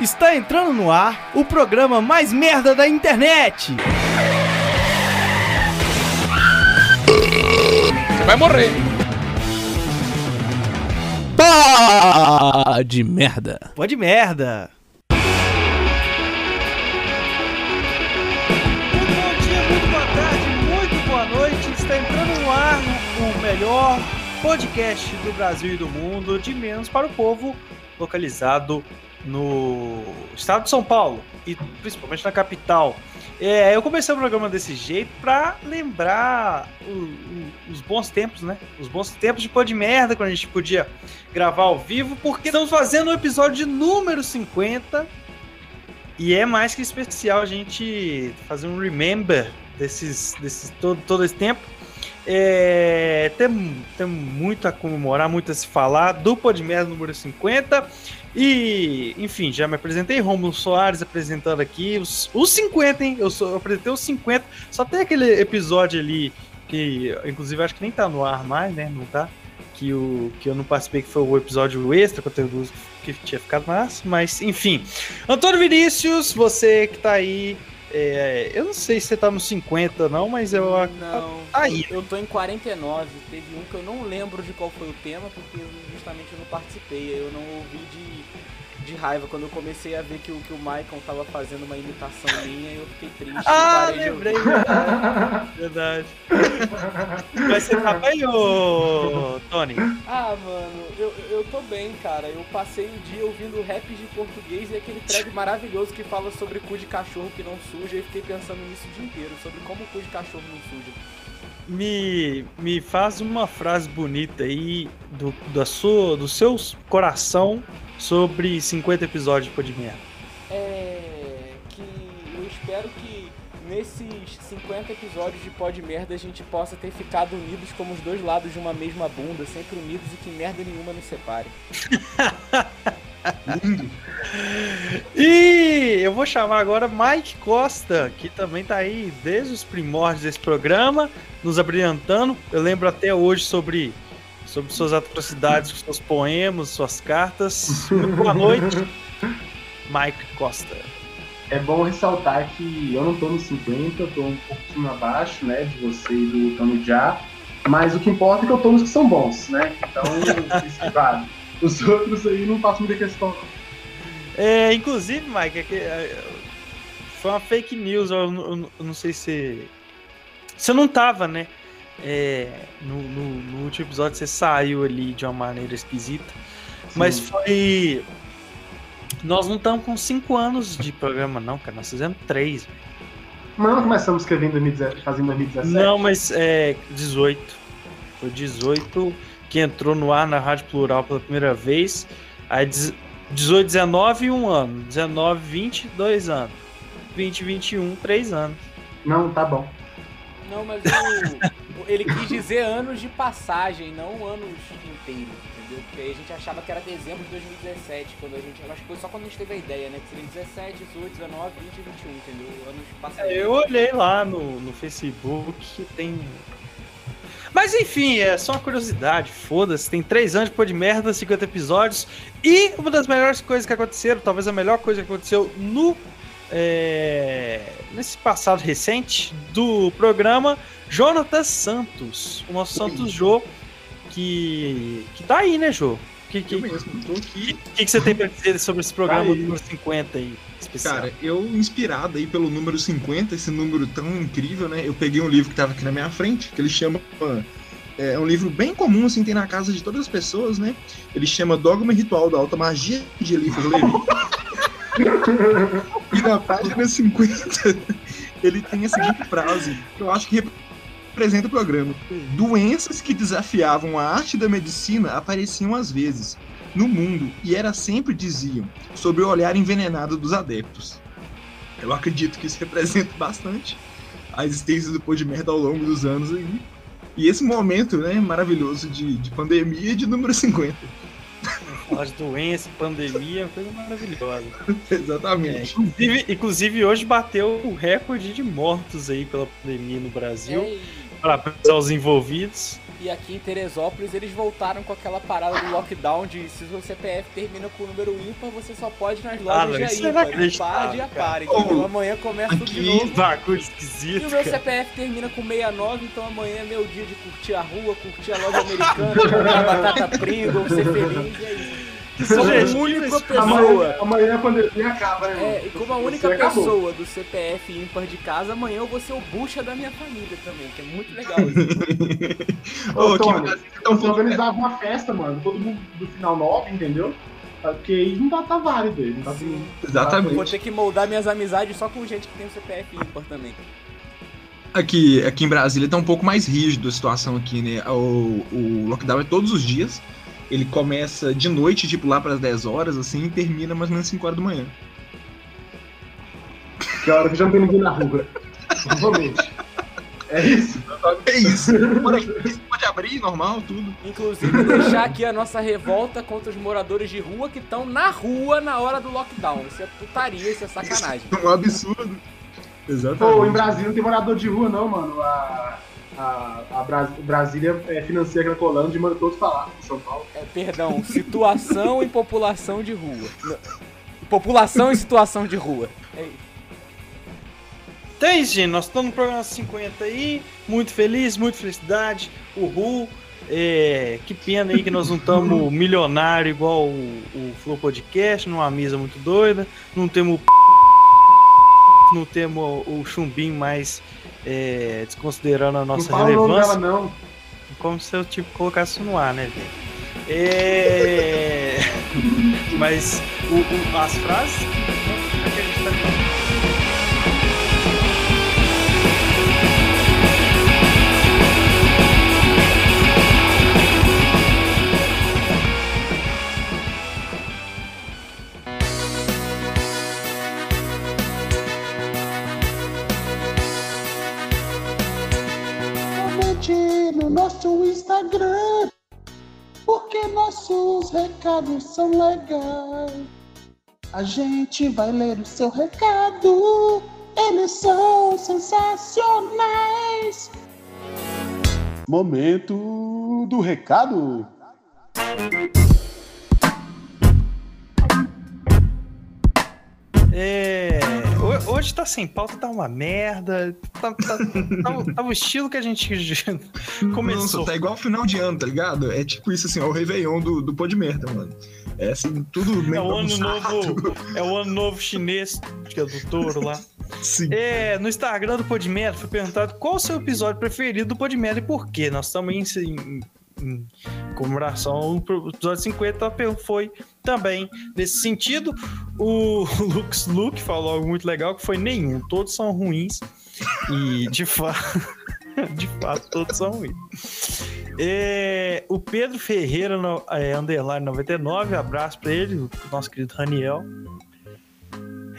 Está entrando no ar o programa mais merda da internet. Você vai morrer. Pá de merda. Pode merda. Muito bom dia, muito boa tarde, muito boa noite. Está entrando no ar o melhor podcast do Brasil e do mundo, de menos para o povo, localizado no estado de São Paulo e principalmente na capital. É, eu comecei o programa desse jeito para lembrar o- o- os bons tempos, né? Os bons tempos de pô de merda, quando a gente podia gravar ao vivo, porque estamos fazendo o episódio de número 50 e é mais que especial a gente fazer um remember desses, desses todo, todo esse tempo. É, tem, tem muito a comemorar, muito a se falar do Podmerda número 50. E, enfim, já me apresentei, Romulo Soares apresentando aqui os, os 50, hein? Eu, sou, eu apresentei os 50. Só tem aquele episódio ali que, inclusive, acho que nem tá no ar mais, né? Não tá? Que, o, que eu não participei, que foi o episódio extra, conteúdo que tinha ficado massa. Mas, enfim. Antônio Vinícius, você que tá aí. é, eu não sei se você tá nos 50 não, mas eu Não, tá aí. eu tô em 49. Teve um que eu não lembro de qual foi o tema, porque justamente eu não participei. Eu não ouvi de, de raiva. Quando eu comecei a ver que o, que o Michael tava fazendo uma imitação minha, eu fiquei triste. Ah, lembrei, verdade. verdade. Mas você trabalhou, Tony? Ah, mano, eu, eu tô bem, cara. Eu passei o dia ouvindo rap de português e aquele thread maravilhoso que fala sobre cu de cachorro que não suja. E fiquei pensando nisso o dia inteiro, sobre como o cu de cachorro não suja. Me, me faz uma frase bonita aí do, da sua, do seu coração sobre 50 episódios de Podmerda. É. Que eu espero que nesses 50 episódios de Pod Merda a gente possa ter ficado unidos como os dois lados de uma mesma bunda, sempre unidos e que merda nenhuma nos separe. E eu vou chamar agora Mike Costa, que também tá aí desde os primórdios desse programa, nos abrilhantando. Eu lembro até hoje sobre, sobre suas atrocidades, seus poemas, suas cartas. Muito boa noite, Mike Costa. É bom ressaltar que eu não tô nos 50, eu tô um pouquinho abaixo, né, de você e do Tano Já, mas o que importa é que eu tô nos que são bons, né? Então, isso que vale. Os outros aí não faço muita questão. É, inclusive, Mike, é que, é, foi uma fake news, eu, não- eu eu não sei se. Você não tava, né? É, no, no- no último episódio você saiu ali de uma maneira esquisita. Mas Sim. foi. Nós não estamos com 5 anos de programa, não, cara. Nós fizemos 3. Mas não começamos escrevendo em 2017, fazendo em 2017? Não, mas é 18. Foi 18 que entrou no ar na Rádio Plural pela primeira vez. Aí dez- 18, 19 e um ano. 19, 20, dois anos. 20, 21, três anos. Não, tá bom. Não, mas o, ele quis dizer anos de passagem, não anos inteiros, entendeu? Porque aí a gente achava que era dezembro de 2017, quando a gente. Acho que foi só quando a gente teve a ideia, né? Que seria 17, 18, 19, 20 e 21, entendeu? Anos passados. É, Eu olhei lá no, no Facebook tem. Mas enfim, é só uma curiosidade, foda-se. Tem três anos de de merda, 50 episódios. E uma das melhores coisas que aconteceram, talvez a melhor coisa que aconteceu no. É, nesse passado recente do programa, Jonatas Santos. O nosso. Santos Jô, que. que tá aí, né, Jô? O que, que, Eu mesmo, tô aqui. que, que você tem pra dizer sobre esse programa Tá número 50 aí, especial? Cara, eu inspirado aí pelo número 50, esse número tão incrível, né? Eu peguei um livro que tava aqui na minha frente, que ele chama. É um livro bem comum, assim, tem na casa de todas as pessoas, né? Ele chama Dogma e Ritual da Alta Magia de Eliphas Levi. e na página 50, ele tem a seguinte frase, que eu acho que representa o programa. Doenças que desafiavam a arte da medicina apareciam às vezes no mundo e era sempre diziam sobre o olhar envenenado dos adeptos. Eu acredito que isso representa bastante a existência do Pô de Merda ao longo dos anos aí. E esse momento, né, maravilhoso de, de pandemia de número 50. Falar de doença, pandemia, é coisa maravilhosa. É, Exatamente. inclusive, inclusive, hoje bateu o recorde de mortos aí pela pandemia no Brasil. É, Parabéns aos envolvidos. E aqui em Teresópolis eles voltaram com aquela parada do lockdown de se o seu CPF termina com o número ímpar, você só pode nas Ah, lojas não, de é ímpar. Não inacreditável, pode e a cara. par. Então amanhã começa tudo de novo. Que bagulho E esquisito, o meu. CPF termina com 69, então amanhã é meu dia de curtir a rua, curtir a loja americana, comprar batata Pringles, ser feliz, e é isso. Como a Gente, única pessoa. Amanhã, amanhã a pandemia acaba, né? É, e como a Você única acabou. pessoa do CPF ímpar de casa, amanhã eu vou ser o bucha da minha família também, que é muito legal isso. Ô, Ô, Tony, Então você organizava uma festa, mano, todo mundo do final 9, entendeu? Porque aí não tá, tá válido aí, não tá Sim. tudo- Eu vou Exatamente. ter que moldar minhas amizades só com gente que tem o CPF ímpar também. Aqui, aqui em Brasília tá um pouco mais rígido a situação aqui, né? O, o lockdown é todos os dias. Ele começa de noite, tipo lá para as 10 horas, assim, e termina mais ou menos 5 horas da manhã. Que é a hora que já não tem ninguém na rua. Provavelmente. É isso. É isso. Pode, abrir, normal, tudo. Inclusive, deixar aqui a nossa revolta contra os moradores de rua que estão na rua na hora do lockdown. Isso é putaria, isso é sacanagem. É um absurdo. Pô, em Exatamente. Brasília não tem morador de rua, não, mano. A, a, a Bras- Brasília é, financia aquela colando de manda todos falar São Paulo. É, perdão, situação e população de rua. Não, População e situação de rua. É isso. Então é isso, gente. Nós estamos no programa 50 aí. Muito feliz, muita felicidade. Uhul. É, que pena aí que nós não estamos milionário igual o, o Flow Podcast, numa mesa muito doida. Não temos o não temos o chumbinho mais é, desconsiderando a não nossa fala o nome relevância. dela, não. Como se eu tipo colocasse isso no ar, né, velho? É... Mas o, o- as frases que a gente tá nosso Instagram, porque nossos recados são legais. A gente vai ler o seu recado, eles são sensacionais. Momento do recado. É, hoje tá sem pauta, tá uma merda. Tá, tá, tá- tá o estilo que a gente começou. Nossa, tá igual final de ano, tá ligado? É tipo isso, assim, ó, o Réveillon do, do pó de merda, mano. É assim, tudo É meio o ano novo, é o ano novo chinês, que é do touro lá. Sim. É, no Instagram do Podmerda foi perguntado qual o seu episódio preferido do Podmerda e por quê. Nós estamos em, em, em comemoração pro episódio 50, foi também nesse sentido. O Lux Luke falou algo muito legal que foi nenhum, todos são ruins e de fato, de fato todos são ruins. É, o Pedro Ferreira, no, é, underline 99, abraço pra ele, o nosso querido Raniel.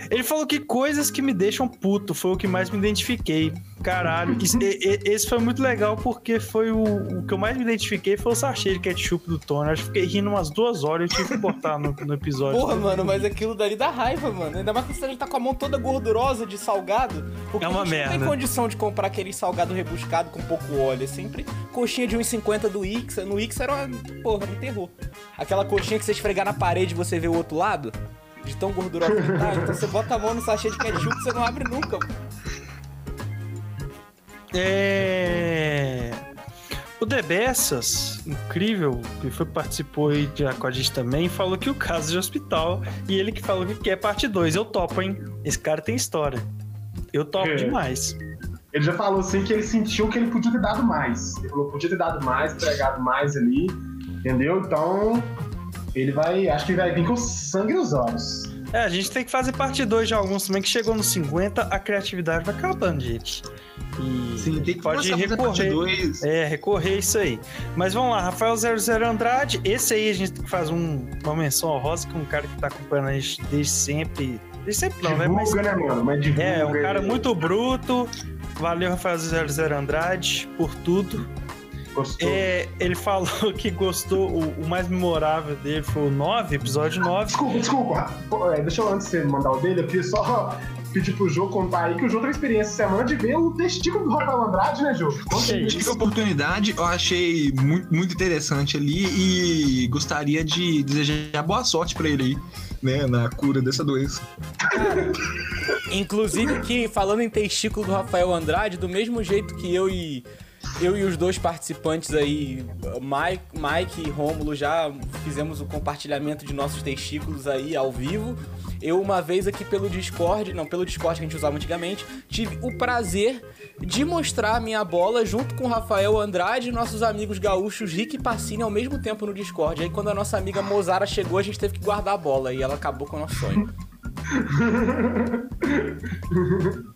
Ele falou que coisas que me deixam puto foi o que mais me identifiquei. Caralho, isso- e- e- esse foi muito legal porque foi o, o que eu mais me identifiquei foi o sachê de ketchup do Tony. Acho que fiquei rindo umas duas horas e eu tive que botar no, no episódio. Porra, mano, mas aquilo dali dá raiva, mano. Ainda mais que você tá com a mão toda gordurosa de salgado. Porque É uma a gente não merda. tem condição de comprar aquele salgado rebuscado com pouco óleo. É sempre coxinha de 1,50 do Ixa. No Ixa era uma, porra, um terror. Aquela coxinha que você esfregar na parede e você vê o outro lado. De tão gordurosa que tá. Então você bota a mão no sachê de ketchup e você não abre nunca. É. O Debessas, incrível, que foi participou aí de, com a gente também, falou que o caso de hospital e ele que falou que quer parte 2. Eu topo, hein? Esse cara tem história. Eu topo É. demais. Ele já falou assim que ele sentiu que ele podia ter dado mais. Ele falou podia ter dado mais, entregado mais ali, entendeu? Então, ele vai. Acho que vai vir com sangue nos olhos. É, a gente tem que fazer parte 2 de alguns também, que chegou nos 50, a criatividade vai acabando, gente. E Sim, tem que pode recorrer. 2. É, recorrer isso aí. Mas vamos lá, Rafael 00 Andrade, esse aí a gente tem que fazer um- uma menção honrosa com um cara que tá acompanhando a gente desde sempre. Desde sempre não, né? Mas divulga, né, mano? Mas divulga. é, um cara muito bruto. Valeu, Rafael 00 Andrade, por tudo. Gostou? É, ele falou que gostou, o, o mais memorável dele foi o 9, episódio 9. Desculpa, desculpa. Pô, é, deixa eu antes de você mandar o dele, eu queria só pedir pro Jô contar aí que o Jô teve experiência essa semana de ver o testículo do Rafael Andrade, né, Jô? Conta aí. Tive a oportunidade, eu achei muito, muito interessante ali e gostaria de desejar boa sorte pra ele aí, né, na cura dessa doença. Inclusive que, falando em testículo do Rafael Andrade, do mesmo jeito que eu e eu e os dois participantes aí, Mike, Mike e Rômulo, já fizemos o compartilhamento de nossos testículos aí ao vivo. Eu, uma vez aqui pelo Discord, não, pelo Discord que a gente usava antigamente, tive o prazer de mostrar a minha bola junto com Rafael Andrade e nossos amigos gaúchos Rick e Pacini ao mesmo tempo no Discord. Aí quando a nossa amiga Mozara chegou, a gente teve que guardar a bola e ela acabou com o nosso sonho.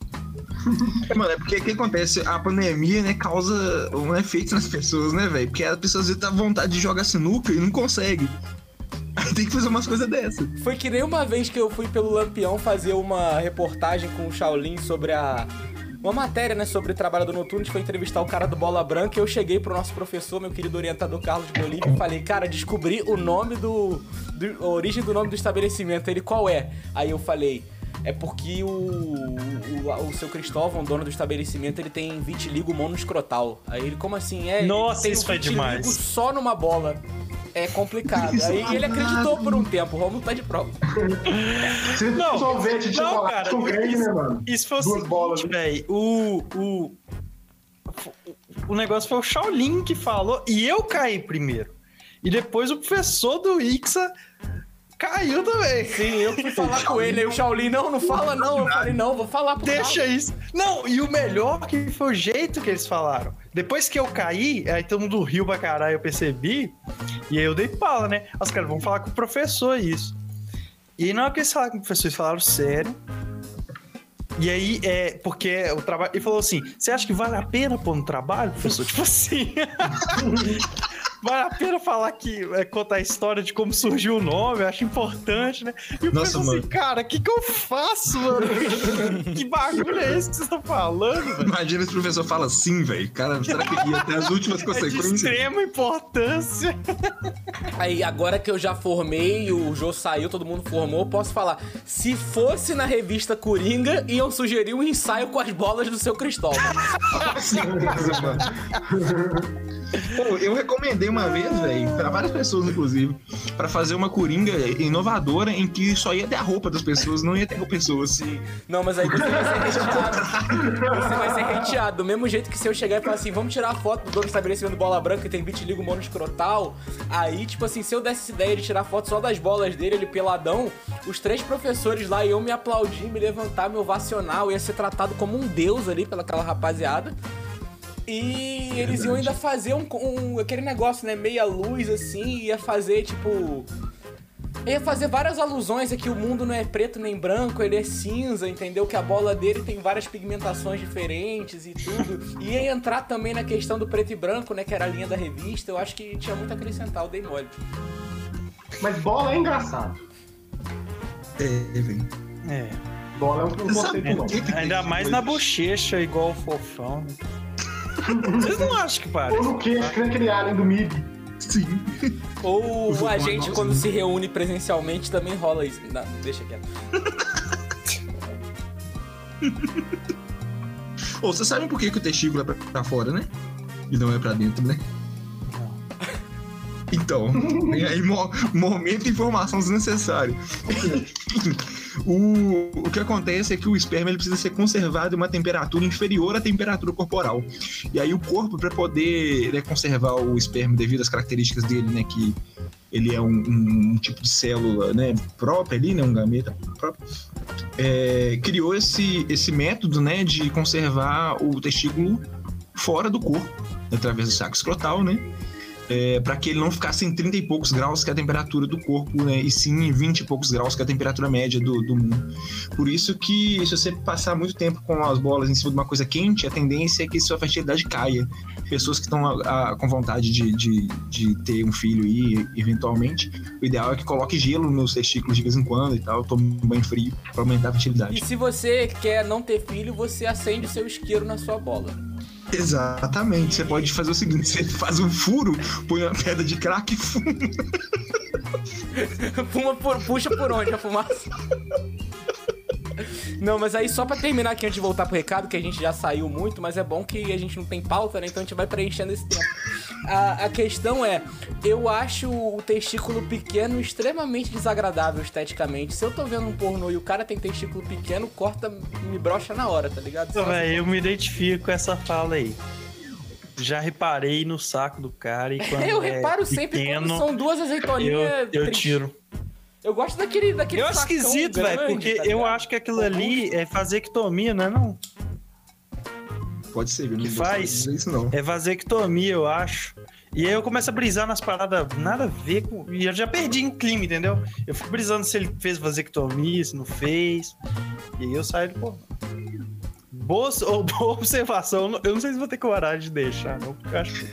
É, Mano, é porque o que acontece? A pandemia, né, causa um efeito nas pessoas, né, velho? Porque as pessoas vezes têm vontade de jogar sinuca e não consegue. Aí tem que fazer umas coisas dessas. Foi que nem uma vez que eu fui pelo Lampião fazer uma reportagem com o Shaolin sobre a. Uma matéria, né, sobre o trabalho do noturno, a gente foi entrevistar o cara do Bola Branca e eu cheguei pro nosso professor, meu querido orientador Carlos Bolívia, e falei, cara, descobri o nome do, do- A origem do nome do estabelecimento. Ele, qual é? Aí eu falei, é porque o, o, o seu Cristóvão, dono do estabelecimento, ele tem vitiligo monoescrotal. Aí ele, como assim? É, ele Nossa, tem isso um foi demais. só numa bola. É complicado. Aí ele acreditou por um tempo, o Romulo tá de prova. Você Não, sorvete de não, cara, isso- né, mano? Isso foi o Duas bolas, seguinte, velho. O, o, o negócio foi o Shaolin que falou e eu caí primeiro. E depois o professor do Ixa caiu também. Sim, eu fui falar com ele, aí o Shaolin, não, não fala não. Eu falei, não, vou falar pro Deixa Carlos. isso. Não, e o melhor que foi o jeito que eles falaram. Depois que eu caí, aí todo mundo riu pra caralho, eu percebi. E aí eu dei pala, né? Os caras vão falar com o professor isso. E na hora que eles falaram com o professor, eles falaram sério. E aí, é, porque o trabalho. Ele falou assim: você acha que vale a pena pôr no trabalho, professor? tipo assim. Vale a pena falar que. É, contar a história de como surgiu o nome, eu acho importante, né? E o Nossa, professor assim, mano. cara, o que, que eu faço, mano? que bagulho é esse que vocês estão falando? Imagina se o professor fala assim, velho. Cara, será que ia até as últimas É de consequências? extrema importância. Aí agora que eu já formei, o Jô saiu, todo mundo formou, eu posso falar. Se fosse na revista Coringa, iam sugerir um ensaio com as bolas do seu Cristóvão. Pô, eu recomendei uma vez, velho, pra várias pessoas, inclusive, pra fazer uma coringa inovadora em que só ia ter a roupa das pessoas, não ia ter pessoas. Não, mas aí você vai ser hateado. Você vai ser hateado. Do mesmo jeito que se eu chegar e falar assim, vamos tirar a foto do dono do estabelecimento bola branca que tem vitiligo monoescrotal. Aí, tipo assim, se eu desse essa ideia de tirar foto só das bolas dele, ele peladão, os três professores lá iam me aplaudir, me levantar, me ovacionar. Eu ia ser tratado como um deus ali pelaquela rapaziada. E eles iam ainda fazer um, um- aquele negócio, né? Meia luz assim, ia fazer tipo. Ia fazer várias alusões a que o mundo não é preto nem branco, ele é cinza, entendeu? Que a bola dele tem várias pigmentações diferentes e tudo. E ia entrar também na questão do preto e branco, né? Que era a linha da revista. Eu acho que tinha muito a acrescentar, eu dei mole. Mas bola é engraçado. É, velho. É. Bola é um, um conceito bom. Ainda mais na bochecha, igual o fofão. Vocês não acham que parece? Ou no queixo, que nem aquele alien do MIB. Sim. Ou Os a gente, quando né? se reúne presencialmente, também rola isso. Não, deixa quieto. Ô, vocês sabem por que, que o testículo é pra, pra fora, né? E não é pra dentro, né? Então, tem aí mo- momento e informação desnecessária. o, o que acontece é que o esperma ele precisa ser conservado em uma temperatura inferior à temperatura corporal. E aí o corpo, para poder né, conservar o esperma devido às características dele, né, que ele é um, um- um tipo de célula né, própria ali, né, um gameta próprio, é, criou esse, esse método né, de conservar o testículo fora do corpo, através do saco escrotal, né? É, para que ele não ficasse em 30 e poucos graus, que é a temperatura do corpo, né? E sim em 20 e poucos graus, que é a temperatura média do, do mundo. Por isso que, se você passar muito tempo com as bolas em cima de uma coisa quente, a tendência é que sua fertilidade caia. Pessoas que estão com vontade de, de, de ter um filho aí, eventualmente, o ideal é que coloque gelo nos testículos de vez em quando e tal, tome um banho frio para aumentar a fertilidade. E se você quer não ter filho, você acende o seu isqueiro na sua bola. Exatamente. Você pode fazer o seguinte: você faz um furo, põe uma pedra de crack e fuma. Fuma por- puxa por onde a fumaça? Não, mas aí só pra terminar aqui antes de voltar pro recado, que a gente já saiu muito, mas é bom que a gente não tem pauta, né? Então a gente vai preenchendo esse tempo. A, a questão é, eu acho o testículo pequeno extremamente desagradável esteticamente. Se eu tô vendo um pornô e o cara tem testículo pequeno, corta, me brocha na hora, tá ligado? Pô, velho, eu me identifico com essa fala aí. Já reparei no saco do cara e quando Eu é reparo sempre pequeno, quando são duas eu, azeitoninhas. eu tristes. tiro. Eu gosto daquele, daquele Eu acho esquisito, velho, porque tá eu acho que aquilo ali é vasectomia, não é não? Pode ser, eu não Que faz? isso não. É vasectomia, eu acho. E aí eu começo a brisar nas paradas nada a ver com. E eu já perdi em clima, entendeu? Eu fico brisando se ele fez vasectomia, se não fez. E aí eu saio do pô. Boa, boa observação. Eu não sei se vou ter coragem de deixar, não, porque eu acho que.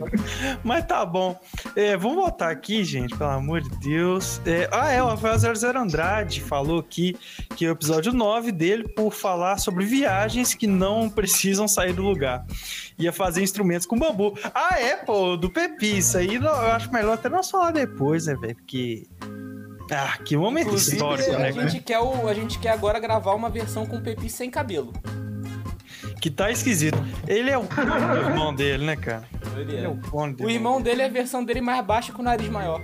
Mas tá bom. É, vamos voltar aqui, gente, pelo amor de Deus. É, ah, é, o Rafael 00 Andrade falou aqui que é o episódio 9 dele, por falar sobre viagens que não precisam sair do lugar. Ia fazer instrumentos com bambu. Ah, é, pô, do Pepi. Isso aí eu acho melhor até nós falar depois, né, velho? Porque. Ah, que momento Inclusive, histórico, a né? gente, quer o, a gente quer agora gravar uma versão com o Pepi sem cabelo. Que tá esquisito. Ele é o irmão dele, né, cara? Ele é é. o clone O irmão dele é a versão dele mais baixa com o nariz maior.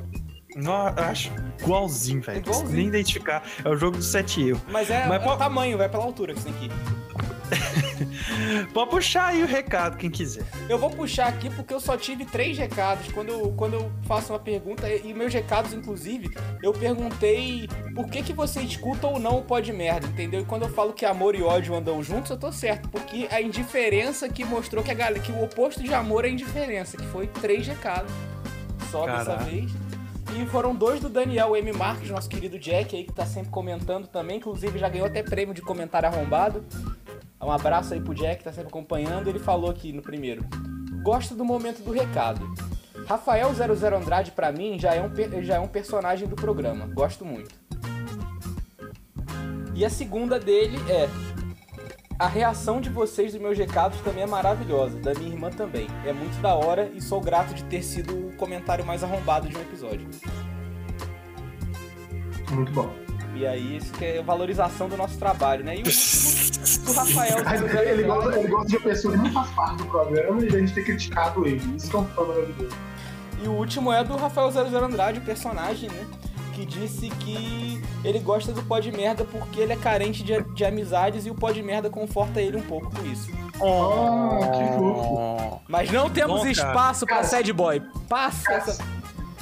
Não, acho igualzinho, velho. Igualzinho. consigo nem identificar. É o jogo do 7 eu. Mas é, Mas é pô- tamanho, vai pela altura que você tem que ir. Pode puxar aí o recado, quem quiser. Eu vou puxar aqui porque eu só tive três recados. Quando eu, quando eu faço uma pergunta, e meus recados, inclusive, eu perguntei por que, que você escuta ou não o Pode Merda, entendeu? E quando eu falo que amor e ódio andam juntos, eu tô certo. Porque a indiferença que mostrou que, a galera, que o oposto de amor é indiferença, que foi três recados. Só dessa Caraca. vez. E foram dois do Daniel M. Marques, nosso querido Jack aí, que tá sempre comentando também. Inclusive já ganhou até prêmio de comentário arrombado. Um abraço aí pro Jack, que tá sempre acompanhando. Ele falou aqui no primeiro. Gosto do momento do recado. Rafael 00 Andrade, pra mim, já é, um, já é um personagem do programa. Gosto muito. E a segunda dele é. A reação de vocês dos meus recados também é maravilhosa. Da minha irmã também. É muito da hora e sou grato de ter sido o comentário mais arrombado de um episódio. Muito bom. E aí, isso que é valorização do nosso trabalho, né? E o último do Rafael. Ele, ele gosta, ele gosta de uma pessoa que não faz parte do programa e a gente ter criticado ele. Isso que é um problema dele. E o último é do Rafael 00 Andrade, o personagem, né? Que disse que ele gosta do pó de merda porque ele é carente de, de amizades e o pó de merda conforta ele um pouco com isso. Oh, que fofo. Mas não temos Bom, cara. espaço pra Cara. sad boy. Passa essa.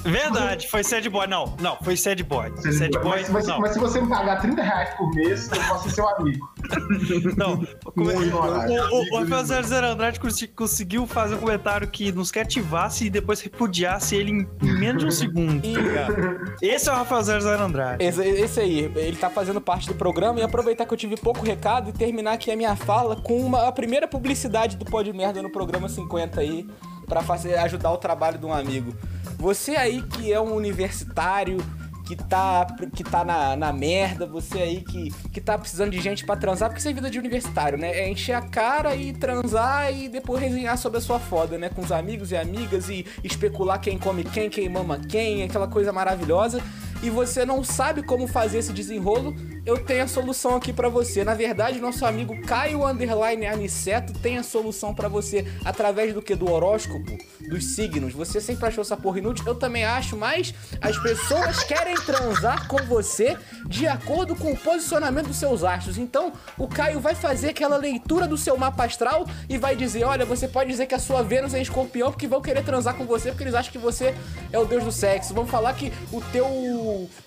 Verdade, foi sad boy. Não, não, foi sad boy. Sad boy, mas, mas- não. mas se você me pagar 30 reais por mês, eu posso ser seu amigo. Não, como- Muito o, o, o Rafael 00 Andrade conseguiu fazer um comentário que nos cativasse e depois repudiasse ele em, menos de um segundo. Cara. Esse é o Rafael 00 Andrade. Esse, esse aí, ele tá fazendo parte do programa e aproveitar que eu tive pouco recado e terminar aqui a minha fala com uma, a primeira publicidade do Pó de Merda no programa 50 aí, pra fazer, ajudar o trabalho de um amigo. Você aí que é um universitário, que tá, que tá na, na merda, você aí que, que tá precisando de gente pra transar, porque isso é vida de universitário, né? É encher a cara e transar e depois resenhar sobre a sua foda, né? Com os amigos e amigas e especular quem come quem, quem mama quem, aquela coisa maravilhosa. E você não sabe como fazer esse desenrolo, eu tenho a solução aqui pra você. Na verdade, nosso amigo Caio Underline Aniceto tem a solução pra você através do que? Do horóscopo, dos signos. Você sempre achou essa porra inútil? Eu também acho, mas as pessoas querem transar com você de acordo com o posicionamento dos seus astros. Então, o Caio vai fazer aquela leitura do seu mapa astral e vai dizer: olha, você pode dizer que a sua Vênus é escorpião porque vão querer transar com você porque eles acham que você é o deus do sexo. Vão falar que o teu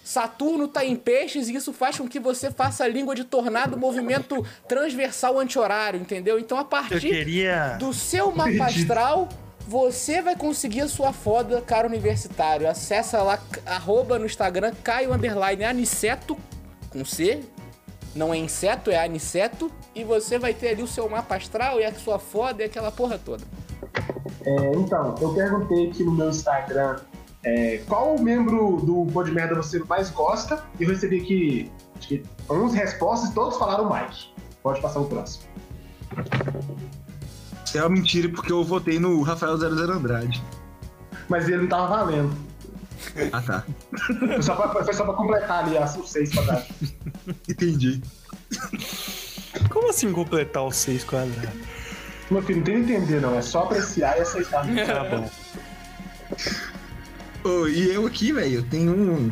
Saturno tá em peixes e isso faz com que você faça a língua de tornado, movimento transversal anti-horário, entendeu? Então, a partir queria. do seu mapa astral, você vai conseguir a sua foda, cara universitário. Acessa lá, arroba no Instagram, Caio Underline Aniceto, com C. Não é inseto, é aniceto. E você vai ter ali o seu mapa astral e a sua foda e aquela porra toda. É, então, eu perguntei aqui no meu Instagram é, qual membro do Pô de Merda você mais gosta e eu recebi aqui acho que 11 respostas e todos falaram Mike. Pode passar o próximo. Isso é uma mentira porque eu votei no Rafael 00 Andrade. Mas ele não tava valendo. Ah, tá. Foi só pra, foi só pra completar ali as os seis quadrados. Entendi. Como assim completar os seis quadrados? Meu filho, não tem que entender, não. É só apreciar e aceitar. Tá bom. Ô, e eu aqui, velho, eu tenho um-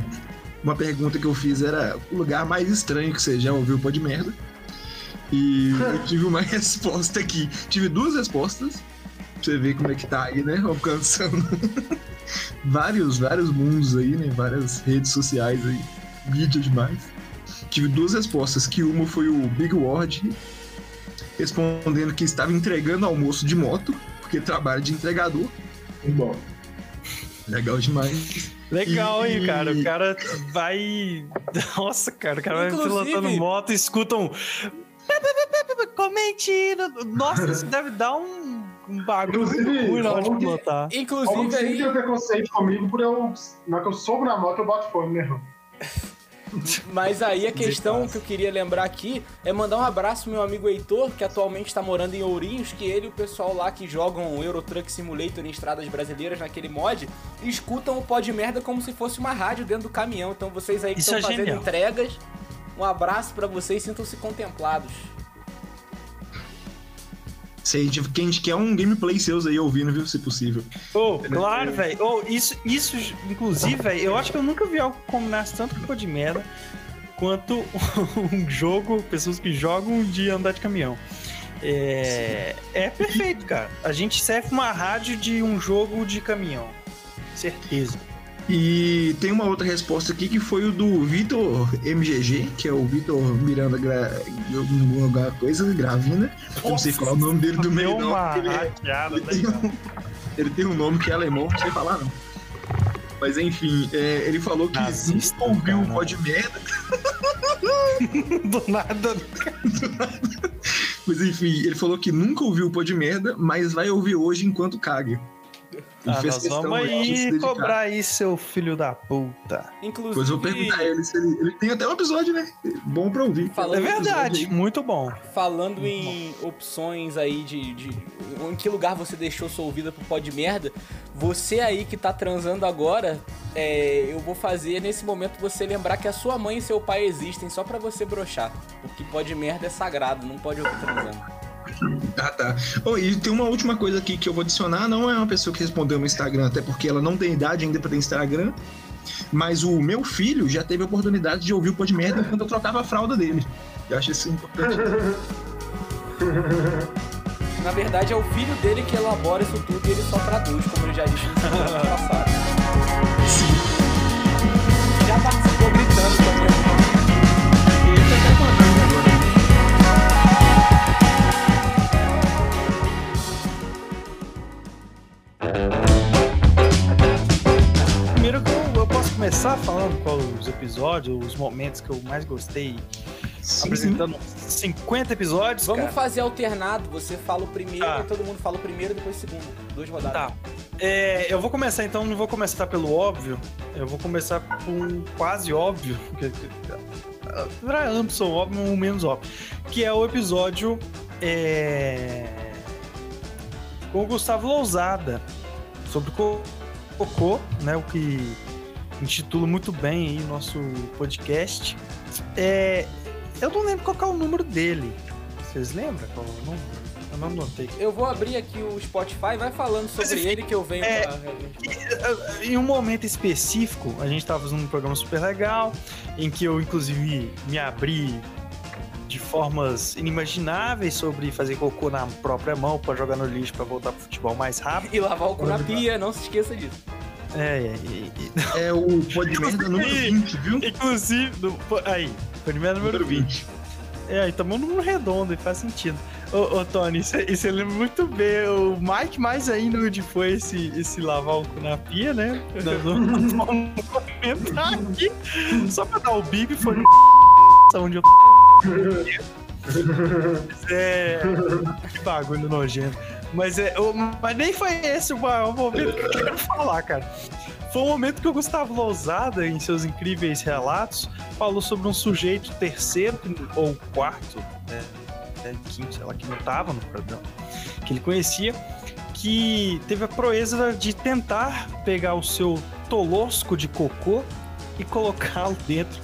uma pergunta que eu fiz, era o lugar mais estranho que você já ouviu pode merda. E eu tive uma resposta aqui. Tive duas respostas. Pra você ver como é que tá aí, né? Alcançando vários, vários mundos aí, né? Várias redes sociais aí. Mídia demais. Tive duas respostas, que uma foi o Big Ward respondendo que estava entregando almoço de moto, porque trabalha de entregador. Bom. Legal demais. Legal, hein, cara? O cara vai. Nossa, cara, o cara vai Inclusive- pilotando moto e escuta um. Comente! Nossa, isso deve dar um, um bagulho Inclusive, ruim na hora de pilotar. Inclusive sempre aí. tem preconceito comigo por eu. Na hora que eu soube na moto, eu boto fome, né? Mas aí a questão que eu queria lembrar aqui é mandar um abraço pro meu amigo Heitor, que atualmente está morando em Ourinhos, que ele e o pessoal lá que jogam Euro Truck Simulator em estradas brasileiras naquele mod, escutam o pó de merda como se fosse uma rádio dentro do caminhão. Então vocês aí que estão é fazendo genial. entregas, um abraço pra vocês, sintam-se contemplados. Se a gente, quem quer um gameplay seus aí ouvindo, viu? Se possível. Oh, claro, velho. Oh, isso, isso, inclusive, velho, eu acho que eu nunca vi algo que combinasse tanto com de merda quanto um jogo, pessoas que jogam de andar de caminhão. É, é perfeito, cara. A gente serve uma rádio de um jogo de caminhão. Certeza. E tem uma outra resposta aqui que foi o do Vitor MGG, que é o Vitor Miranda Gra... alguma coisa, Gravina. Eu não sei falar o nome dele do meio, não. uma Ele, é- hackeada ele tem um, ele tem um nome que é alemão, não sei falar, não. Mas enfim, é, ele falou que Nazista, nunca ouviu um pó de merda, Do nada. mas enfim, ele falou que nunca ouviu o pó de merda, mas vai ouvir hoje enquanto caga. Ah, nós vamos aí cobrar aí, seu filho da puta. Inclusive, Depois eu vou perguntar a ele se ele. Ele tem até um episódio, né? Bom pra ouvir. Falando É verdade, muito bom. Falando em opções aí de, de- Em que lugar você deixou sua ouvida pro pó de merda, você aí que tá transando agora, é, eu vou fazer nesse momento você lembrar que a sua mãe e seu pai existem só pra você brochar. Porque pó de merda é sagrado, não pode ouvir transando. Ah, tá. Oh, e tem uma última coisa aqui que eu vou adicionar. Não é uma pessoa que respondeu no Instagram, até porque ela não tem idade ainda pra ter Instagram. Mas o meu filho já teve a oportunidade de ouvir o pó de merda quando eu trocava a fralda dele. Eu acho isso importante. Na verdade, é o filho dele que elabora isso tudo e ele só traduz, como ele já disse no passado. Já começar falando qual os episódios, os momentos que eu mais gostei, Sim, apresentando 50 episódios, Vamos cara. fazer alternado. Você fala o primeiro Tá. e todo mundo fala o primeiro e depois o segundo. Duas rodadas. Tá. É, eu vou começar então, não vou começar pelo óbvio, eu vou começar com um quase óbvio, porque ambos são óbvios, um menos óbvio, que é o episódio é, com o Gustavo Lousada sobre co- cocô, né, o que intitula muito bem aí o nosso podcast. É, eu não lembro qual é o número dele. Vocês lembram qual é o número? Eu não notei. Eu vou abrir aqui o Spotify, vai falando sobre Mas, ele que eu venho é- pra... Em um momento específico, a gente tava fazendo um programa super legal, em que eu, inclusive, me abri de formas inimagináveis sobre fazer cocô na própria mão pra jogar no lixo pra voltar pro futebol mais rápido. E lavar o cu na pia, não se esqueça disso. É, é, e- e- É o pó de merda número 20, viu? inclusive, no- aí, primeiro número Número 20. 20. É, aí tomou um número redondo e faz sentido. Ô, ô Tony, você lembra muito bem, o Mike mais ainda onde foi esse, esse lavar o cu na pia, né? Nós vamos vamos comentar aqui. Só pra dar o bip foi no onde eu é. Que bagulho nojento. Mas, é, o- mas nem foi esse o maior momento que eu quero falar, cara. Foi um momento que o Gustavo Lousada, em seus incríveis relatos, falou sobre um sujeito terceiro ou quarto, né? Kim, sei lá, que não tava no programa, que ele conhecia, que teve a proeza de tentar pegar o seu tolosco de cocô e colocá-lo dentro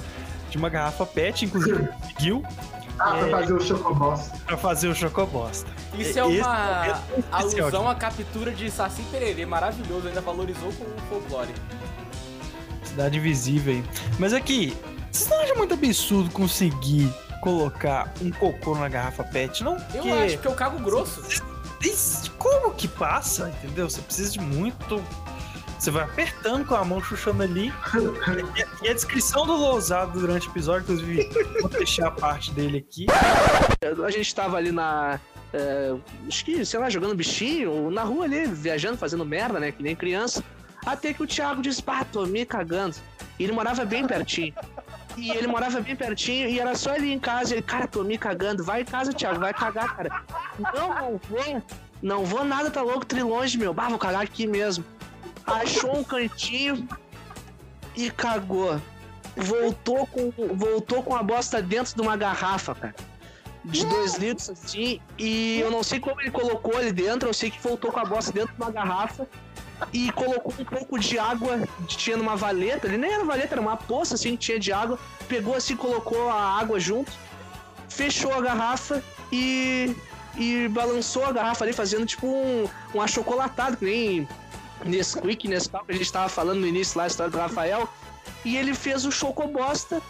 de uma garrafa PET, inclusive conseguiu Ah, pra É. fazer o chocobosta. pra fazer o chocobosta. Isso é uma especial alusão à captura de Saci Pererê, maravilhoso, ainda valorizou com o folclore. Cidade invisível aí. Mas aqui, vocês não acham muito absurdo conseguir colocar um cocô na garrafa PET, não? Eu acho que eu cago grosso. Isso, Como que passa, entendeu? Você precisa de muito. Você vai apertando com a mão, chuchando ali. E a- descrição do Lousado durante o episódio, inclusive, vou deixar a parte dele aqui. A gente tava ali na. é, acho que, sei lá, jogando bichinho, na rua ali, viajando, fazendo merda, né? Que nem criança. Até que o Thiago disse, pá, tô me cagando. E ele morava bem pertinho. E ele morava bem pertinho e era só ele em casa. Ele, cara, tô me cagando. Vai em casa, Thiago, vai cagar, cara. Não, não vou. Não vou nada, tá louco, trilonge, meu. Bah, vou cagar aqui mesmo. Achou um cantinho e cagou. Voltou com, voltou com a bosta dentro de uma garrafa, cara. De dois litros assim. E eu não sei como ele colocou ali dentro. Eu sei que voltou com a bosta dentro de uma garrafa. E colocou um pouco de água, tinha numa valeta, ele nem era valeta, era uma poça assim que tinha de água. Pegou assim, colocou a água junto, fechou a garrafa e, e balançou a garrafa ali, fazendo tipo um, um achocolatado, que nem Nesquik, Nescau, que a gente tava falando no início lá, a história do Rafael. E ele fez o chocobosta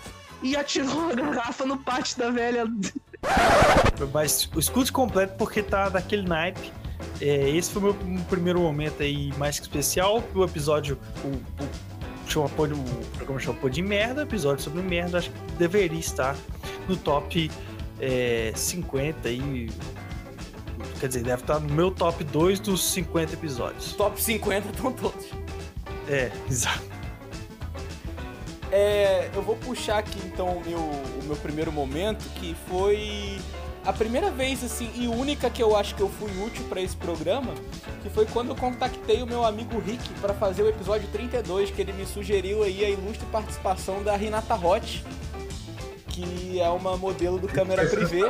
e atirou a garrafa no pátio da velha. Mas o escute completo porque tá daquele naipe. É, esse foi o meu primeiro momento aí mais que especial. O episódio, o, o, o programa chama Pô de Merda, episódio sobre merda, acho que deveria estar no top é, 50 aí. Quer dizer, deve estar no meu top 2 dos 50 episódios. Top 50 estão todos. É, exato. É, eu vou puxar aqui então o meu, o meu primeiro momento, que foi a primeira vez assim e única que eu acho que eu fui útil pra esse programa, que foi quando eu contactei o meu amigo Rick pra fazer o episódio 32, que ele me sugeriu aí a ilustre participação da Renata Roth, que é uma modelo do câmera privê,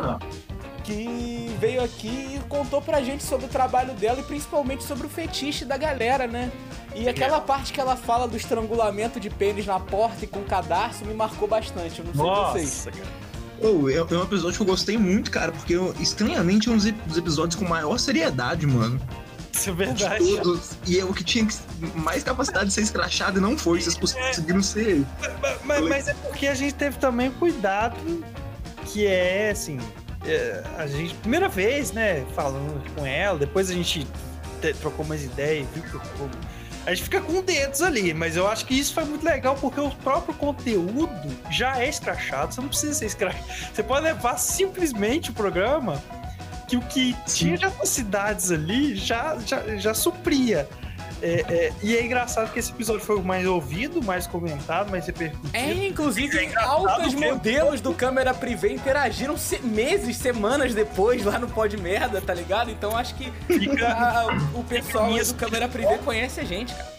que veio aqui e contou pra gente sobre o trabalho dela e principalmente sobre o fetiche da galera, né? E aquela parte que ela fala do estrangulamento de pênis na porta e com cadarço me marcou bastante. Eu não sei vocês. Nossa, cara. Oh, é, é um episódio que eu gostei muito, cara, porque eu, estranhamente é um dos ep- dos episódios com maior seriedade, mano. Isso é De verdade. todos. E é o que tinha que- mais capacidade de ser escrachado e não foi. Vocês conseguiram ser. Mas, mas- mas é porque a gente teve também cuidado, que é assim, é, a gente, primeira vez, né, falando com ela, depois a gente te- trocou mais ideia e viu que a gente fica com dedos ali, mas eu acho que isso foi muito legal porque o próprio conteúdo já é escrachado, você não precisa ser escrachado. Você pode levar simplesmente o programa que o que tinha de atrocidades ali já, já, já supria. É, é, e é engraçado que esse episódio foi o mais ouvido, mais comentado, mais repercutido. É, inclusive, É altos modelos do câmera privê interagiram se- meses, semanas depois lá no Pod Merda, tá ligado? Então acho que a- o pessoal do câmera privê conhece a gente, cara.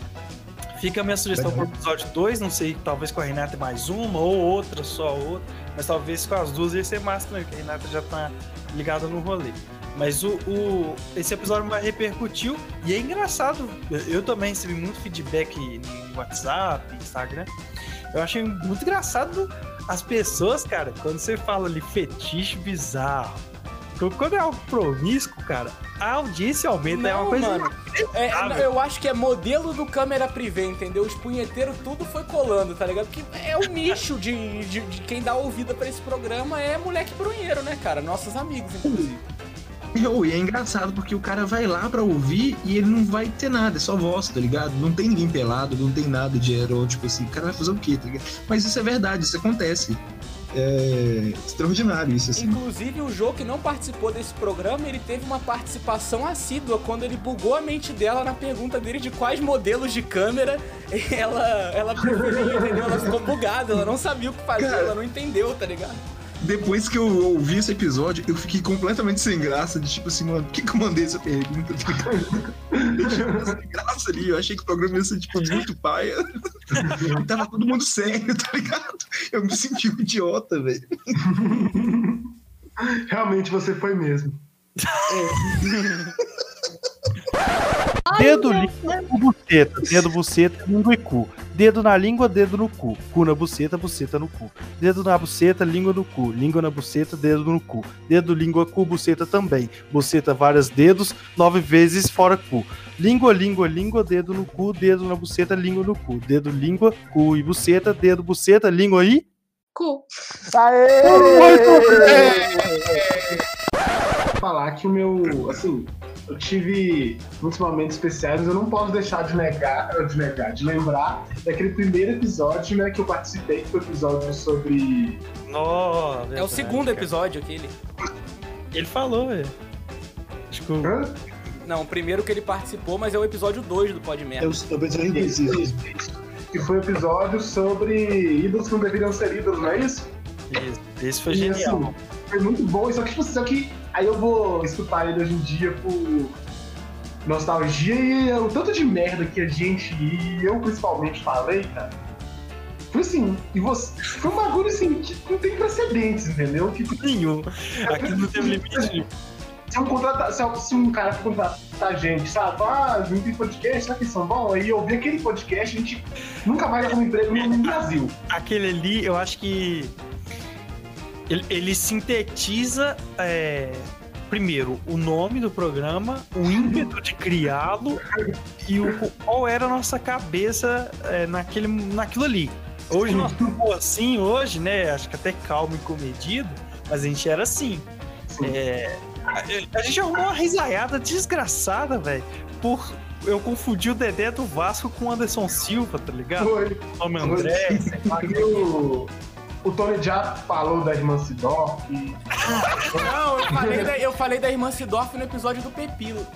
fica a minha sugestão pro episódio 2, não sei, talvez com a Renata mais uma ou outra, só outra, mas talvez com as duas ia ser massa também, porque a Renata já tá ligada no rolê. Mas o, o- esse episódio repercutiu e é engraçado. Eu, também recebi muito feedback no WhatsApp, Instagram. Eu achei muito engraçado as pessoas, cara, quando você fala ali fetiche bizarro. Quando é algo promíscuo, cara, a audiência aumenta. é uma Não, coisa mano. É, inacreditável. eu acho que é modelo do câmera privê, entendeu? Os punheteiros tudo foi colando, tá ligado? Porque é o nicho de, de, de quem dá ouvida pra esse programa é moleque brunheiro, né, cara? Nossos amigos, inclusive. E é engraçado porque o cara vai lá pra ouvir e ele não vai ter nada, é só voz, tá ligado? Não tem ninguém pelado, não tem nada de erótico assim. O cara vai fazer o quê, tá ligado? Mas isso é verdade, isso acontece. É extraordinário isso, assim. Inclusive, o Jô que não participou desse programa, ele teve uma participação assídua quando ele bugou a mente dela na pergunta dele de quais modelos de câmera ela, ela preferia, entendeu? Ela ficou bugada, ela não sabia o que fazer, Cara. ela não entendeu, tá ligado? Depois que eu ouvi esse episódio, eu fiquei completamente sem graça, de tipo assim, mano, por que, que eu mandei essa pergunta? Eu tinha sem graça ali, eu achei que o programa ia ser, tipo, muito paia. E tava todo mundo sério, tá ligado? Eu me senti um idiota, velho. Realmente você foi mesmo. Dedo, língua, buceta. Dedo, buceta, língua e cu. Dedo na língua, dedo no cu. Cu na buceta, buceta no cu. Dedo na buceta, língua no cu. Língua na buceta, dedo no cu. Dedo, língua, cu, buceta também. Buceta, vários dedos, nove vezes fora cu. Língua, língua, língua, dedo no cu. Dedo na buceta, língua no cu. Dedo, língua, cu e buceta. Dedo, buceta, língua e... Cu. Falar que o meu, assim, eu tive muitos momentos especiais, mas eu não posso deixar de negar, de negar, de lembrar daquele primeiro episódio, né, que eu participei, que foi o episódio sobre. Nossa, É o segundo episódio aquele. Ele falou, velho. O- Hã? Não, o primeiro que ele participou, mas é o episódio 2 do Pod Merda. Eu, eu pensei em Isso, isso. isso, isso. Que foi o episódio sobre ídolos que não deveriam ser ídolos, não é isso? Esse, esse foi E, genial. assim, foi muito bom, só que, tipo, só que aí eu vou escutar ele hoje em dia por nostalgia e o tanto de merda que a gente, e eu principalmente falei, cara. Foi assim, e você. Foi um bagulho assim, que não tem precedentes, entendeu? Que Nenhum. Aqui não teve limite. se um, contrata, se, se um cara contratar a gente, sabe? Ah, não tem podcast, será que são bons? Aí eu vi aquele podcast, a gente nunca mais arruma emprego no, no Brasil. Aquele ali, eu acho que. Ele, ele sintetiza. é, primeiro, o nome do programa, o ímpeto de criá-lo e o, qual era a nossa cabeça é, naquele, naquilo ali. Hoje nós estamos assim, hoje, né? Acho que até calmo e comedido, mas a gente era assim. Sim. É, a, a gente arrumou uma risaiada desgraçada, velho, por eu confundi o Dedé do Vasco com o Anderson Silva, tá ligado? Foi. O nome André, sei lá, E o, o Tony já falou da irmã Sidorf. e- Não, eu falei, da, eu falei da irmã Sidorf no episódio do Pepilo.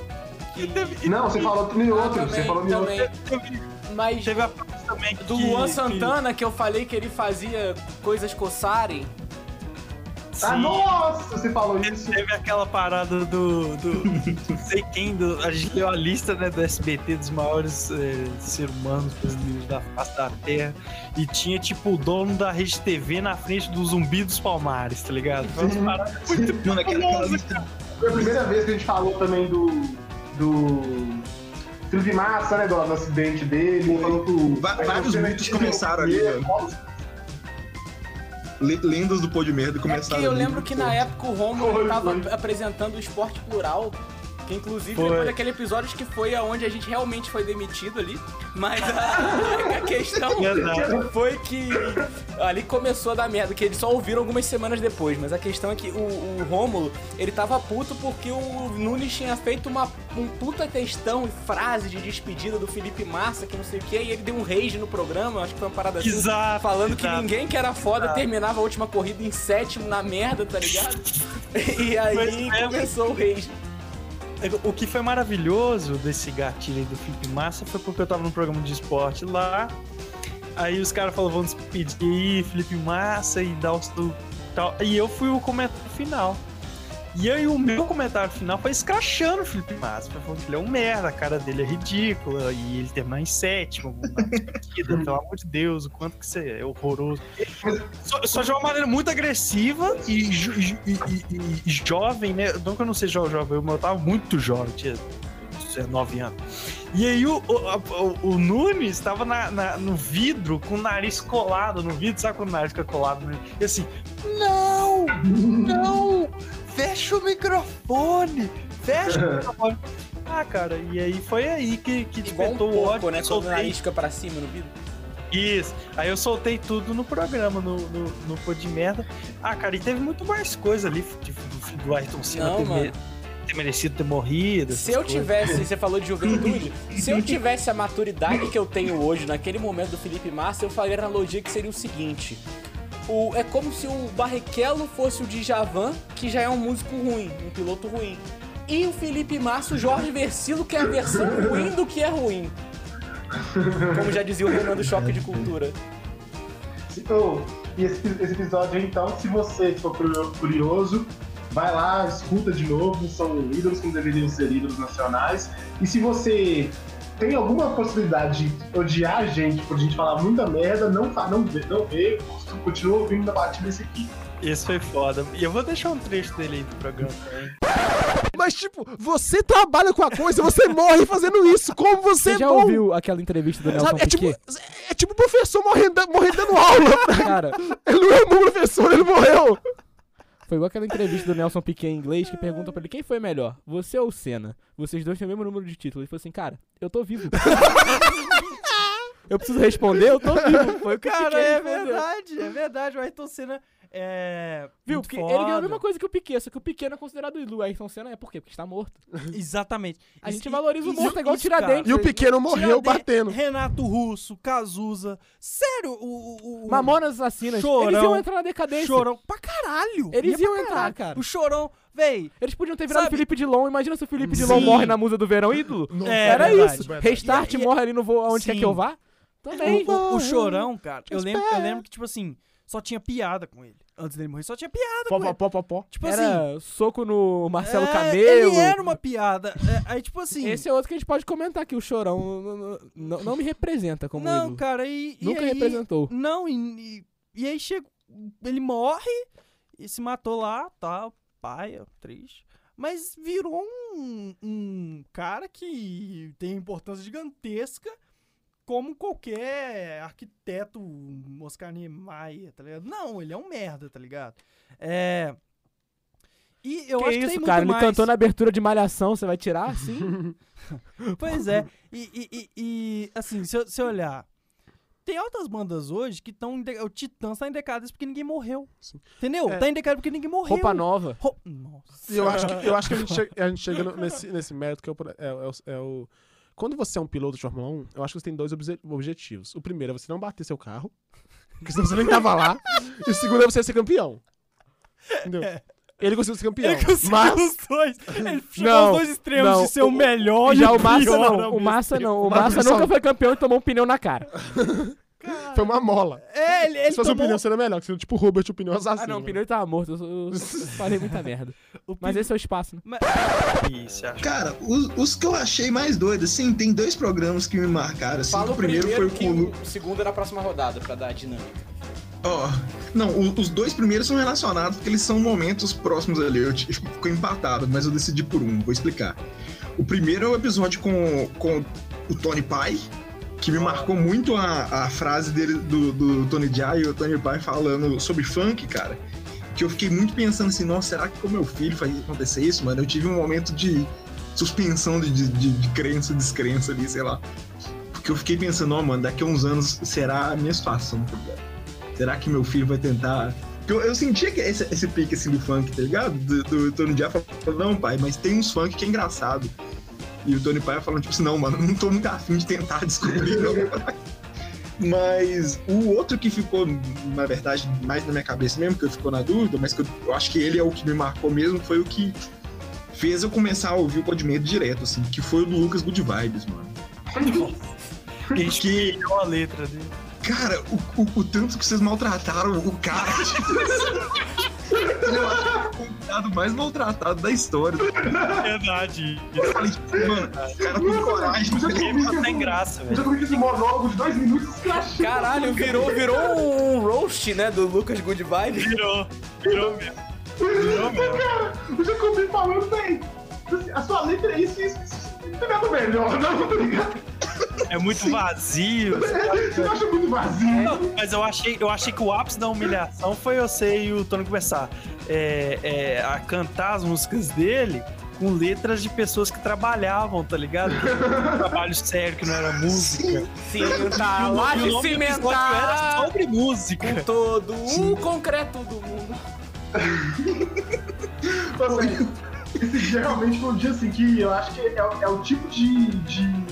Que... Não, você falou em Ah, outro, você também, falou em outro. também. Mas Teve a parte também do que- Luan que- Santana, que eu falei que ele fazia coisas coçarem. Ah, nossa, você falou isso. Teve aquela parada do. do não sei quem, do, a gente leu a lista né, do SBT dos maiores eh, seres humanos brasileiros da face da Terra. E tinha, tipo, o dono da Rede TV na frente do zumbi dos palmares, tá ligado? Foi umas paradas muito Mano, aquela, aquela lista Foi a primeira vez que a gente falou também do. do. Felipe Massa, né? Do, do acidente dele. falou aí vários mitos começaram ali, velho. Le- lendas do pó de merda É começaram. que eu lembro que na época o Romulo Foi, tava foi. apresentando o esporte plural. Que inclusive Foi. depois daquele episódio que foi aonde a gente realmente foi demitido ali. Mas a, a questão foi que ali começou a dar merda, que eles só ouviram algumas semanas depois. Mas a questão é que o, o Rômulo, ele tava puto porque o Nunes tinha feito uma, um puta textão e frase de despedida do Felipe Massa, que não sei o que, e ele deu um rage no programa, acho que foi uma parada assim. Exato. Falando que exato. ninguém que era foda terminava a última corrida em sétimo na merda, tá ligado? E aí é. começou o rage. O que foi maravilhoso desse gatilho do Felipe Massa foi porque eu tava num programa de esporte lá. Aí os caras falaram, vamos despedir aí, Felipe Massa e dar do tal. E eu fui o comentário final. E aí o meu comentário final foi escrachando o Felipe Massa. Falando que ele é um merda, a cara dele é ridícula. E ele terminar em sétimo. partida, pelo amor de Deus, o quanto que você é horroroso. Só, só de uma maneira muito agressiva e, e- e- e- jovem, né? Não que eu não seja jovem, eu tava muito jovem, tinha 19 anos. E aí o, o, o- o Nunes tava na- na- no vidro com o nariz colado no vidro, sabe quando o nariz fica colado? Né? E assim, não, não, fecha o microfone, fecha o microfone. Ah, cara, e aí foi aí que, que Igual um despertou o ódio. né? Quando soltei- nariz fica pra cima no vidro. isso. Aí eu soltei tudo no programa, no, no, no Pô de Merda. Ah, cara, e teve muito mais coisa ali, do, do Ayrton Senna Não, ter, me- ter merecido ter morrido. Se eu coisas. tivesse, você falou de juventude, se eu tivesse a maturidade que eu tenho hoje, naquele momento do Felipe Massa, eu faria a analogia que seria o seguinte. O, é como se o Barrichello fosse o Djavan, que já é um músico ruim, um piloto ruim. E o Felipe Massa, o Jorge Versilo, que é a versão ruim do que é ruim. Como já dizia o Renan do Choque de Cultura. Então, e esse, esse episódio então, se você for curio- curioso, vai lá, escuta de novo, são ídolos não deveriam ser ídolos nacionais. E se você tem alguma possibilidade de odiar a gente por a gente falar muita merda, não, não, vê, não vê, continua ouvindo na batida esse aqui. Esse foi foda. E eu vou deixar um trecho dele aí do programa também. Mas, tipo, você trabalha com a coisa, você morre fazendo isso. Como você, Você já não? ouviu aquela entrevista do Nelson Sabe, é, tipo, é tipo o professor morrendo, morrendo dando aula. Cara, Ele não é um bom professor, ele morreu. Foi igual aquela entrevista do Nelson Piquet em inglês que pergunta pra ele quem foi melhor, você ou o Senna? Vocês dois têm o mesmo número de títulos. Ele falou assim, cara, eu tô vivo. eu preciso responder, eu tô vivo. Foi o que Cara, é respondeu. verdade, é verdade. O Ayrton Senna é. Viu? muito Porque ele ganhou a foda. mesma coisa que o Piquet, só que o Piquet não é considerado ídolo. O Ayrton Senna é por quê? Porque está morto. Exatamente. A gente E- valoriza o morto, é igual Tiradentes. E o pequeno morreu Tiradentes, batendo. Renato Russo, Cazuza. Sério, o. o, o Mamonas Assassinas. Chorão. Eles iam entrar na decadência. Chorão. Pra caralho. Eles Ia iam entrar, caralho. cara. O chorão, véi. Eles podiam ter virado Sabe- Felipe Dilon. Imagina se o Felipe Dilon Sim. morre na musa do verão ídolo. É, Era verdade, isso. verdade. Restart E- e- morre ali no voo aonde quer que eu vá. Também. O, o Chorão, cara, eu lembro, eu lembro que, tipo assim, só tinha piada com ele. Antes dele morrer, só tinha piada pó. Tipo assim. Era soco no Marcelo é, Camelo. Ele era uma piada. É, aí, tipo assim. Esse é outro que a gente pode comentar aqui. O Chorão não, não- me representa como não, ídolo. cara, e. e Nunca aí, representou. Não, e, e, e aí chega. Ele morre e se matou lá, tal, paia, triste. Mas virou um, um cara que tem importância gigantesca como qualquer arquiteto Oscar Niemeyer, tá ligado? Não, ele é um merda, tá ligado? É. E eu que acho que isso, cara? Ele mais... cantou na abertura de Malhação, você vai tirar assim? Pois é. E, e- e- e, assim, se eu olhar. Tem outras bandas hoje que estão. O Titãs tá em decadência porque ninguém morreu. Entendeu? É. Tá em decadência porque ninguém morreu. Roupa nova. Ro- Nossa. E eu acho que, eu acho que a, gente chega, a gente chega no- nesse, nesse mérito que é o, é, é o- é o- Quando você é um piloto de Fórmula 1, eu acho que você tem dois obje- objetivos. O primeiro é você não bater seu carro, porque senão você nem tava lá. E o segundo é você ser campeão. Entendeu? Ele conseguiu ser campeão. Ele conseguiu mas os dois. Ele chegou Não, aos dois extremos não, de ser o, o- melhor Já e o Massa pior não. O Massa não. O Mas Massa só- nunca foi campeão e tomou um pneu na cara. foi uma mola. É, ele, ele Se fosse um tomou... pneu, seria melhor. Que seria tipo o Robert, o pneu assassino. Ah, não, o pneu tava morto. Eu, eu- falei muita merda. o Mas esse é o espaço, né? Isso, acho. Cara, os, os que eu achei mais doidos, assim, tem dois programas que me marcaram. Assim, Fala o primeiro, foi que com o Lu- o segundo era a próxima rodada, pra dar dinâmica. Ó, não, o- os dois primeiros são relacionados porque eles são momentos próximos ali. Eu t- ficou empatado, mas eu decidi por um, vou explicar. O primeiro é o episódio com, com o Tony Pai, que me marcou muito a, a frase dele do, do Tony Jai e o Tony Pai falando sobre funk, cara. Que eu fiquei muito pensando assim, nossa, será que com meu filho faz acontecer isso, mano? Eu tive um momento de suspensão de, de, de, de crença, descrença ali, sei lá. Porque eu fiquei pensando, ó, mano, daqui a uns anos será a minha situação, tá ligado? Será que meu filho vai tentar. Eu, eu sentia que esse, esse pique assim do funk, tá ligado? Do, do Tony Jaa falando, não, pai, mas tem uns funk que é engraçado. E o Tony Pai falando, tipo assim, não, mano, não tô muito afim de tentar descobrir, não. Mas o outro que ficou, na verdade, mais na minha cabeça mesmo, que eu ficou na dúvida, mas que eu, eu acho que ele é o que me marcou mesmo, foi o que fez eu começar a ouvir o Podmedo direto, assim, que foi o do Lucas Good Vibes, mano. Que Porque, é a letra dele. cara, o, o, o tanto que vocês maltrataram o cara. eu acho é o convidado mais maltratado da história. Verdade. Eu falei, tipo, mano, o cara tem coragem. Ele tá sem graça, velho. já comi esse monólogo de dois minutos escrachado. Caralho, virou, virou um roast, né, do Lucas Good Vibe. Virou. Virou mesmo. Virou mesmo. Eu já comi falando, bem. A sua letra é isso, isso, isso. Não tem nada melhor, não, tá ligado? É muito vazio. Você não acha muito vazio? Não, mas eu achei, eu achei que o ápice da humilhação foi você e o Tony começar é, é, a cantar as músicas dele com letras de pessoas que trabalhavam, tá ligado? Um trabalho sério que não era música. O lá nome de do episódio era sobre música. com todo o concreto do mundo. Esse dia realmente foi um dia assim que eu acho que é, é o tipo de, de, um-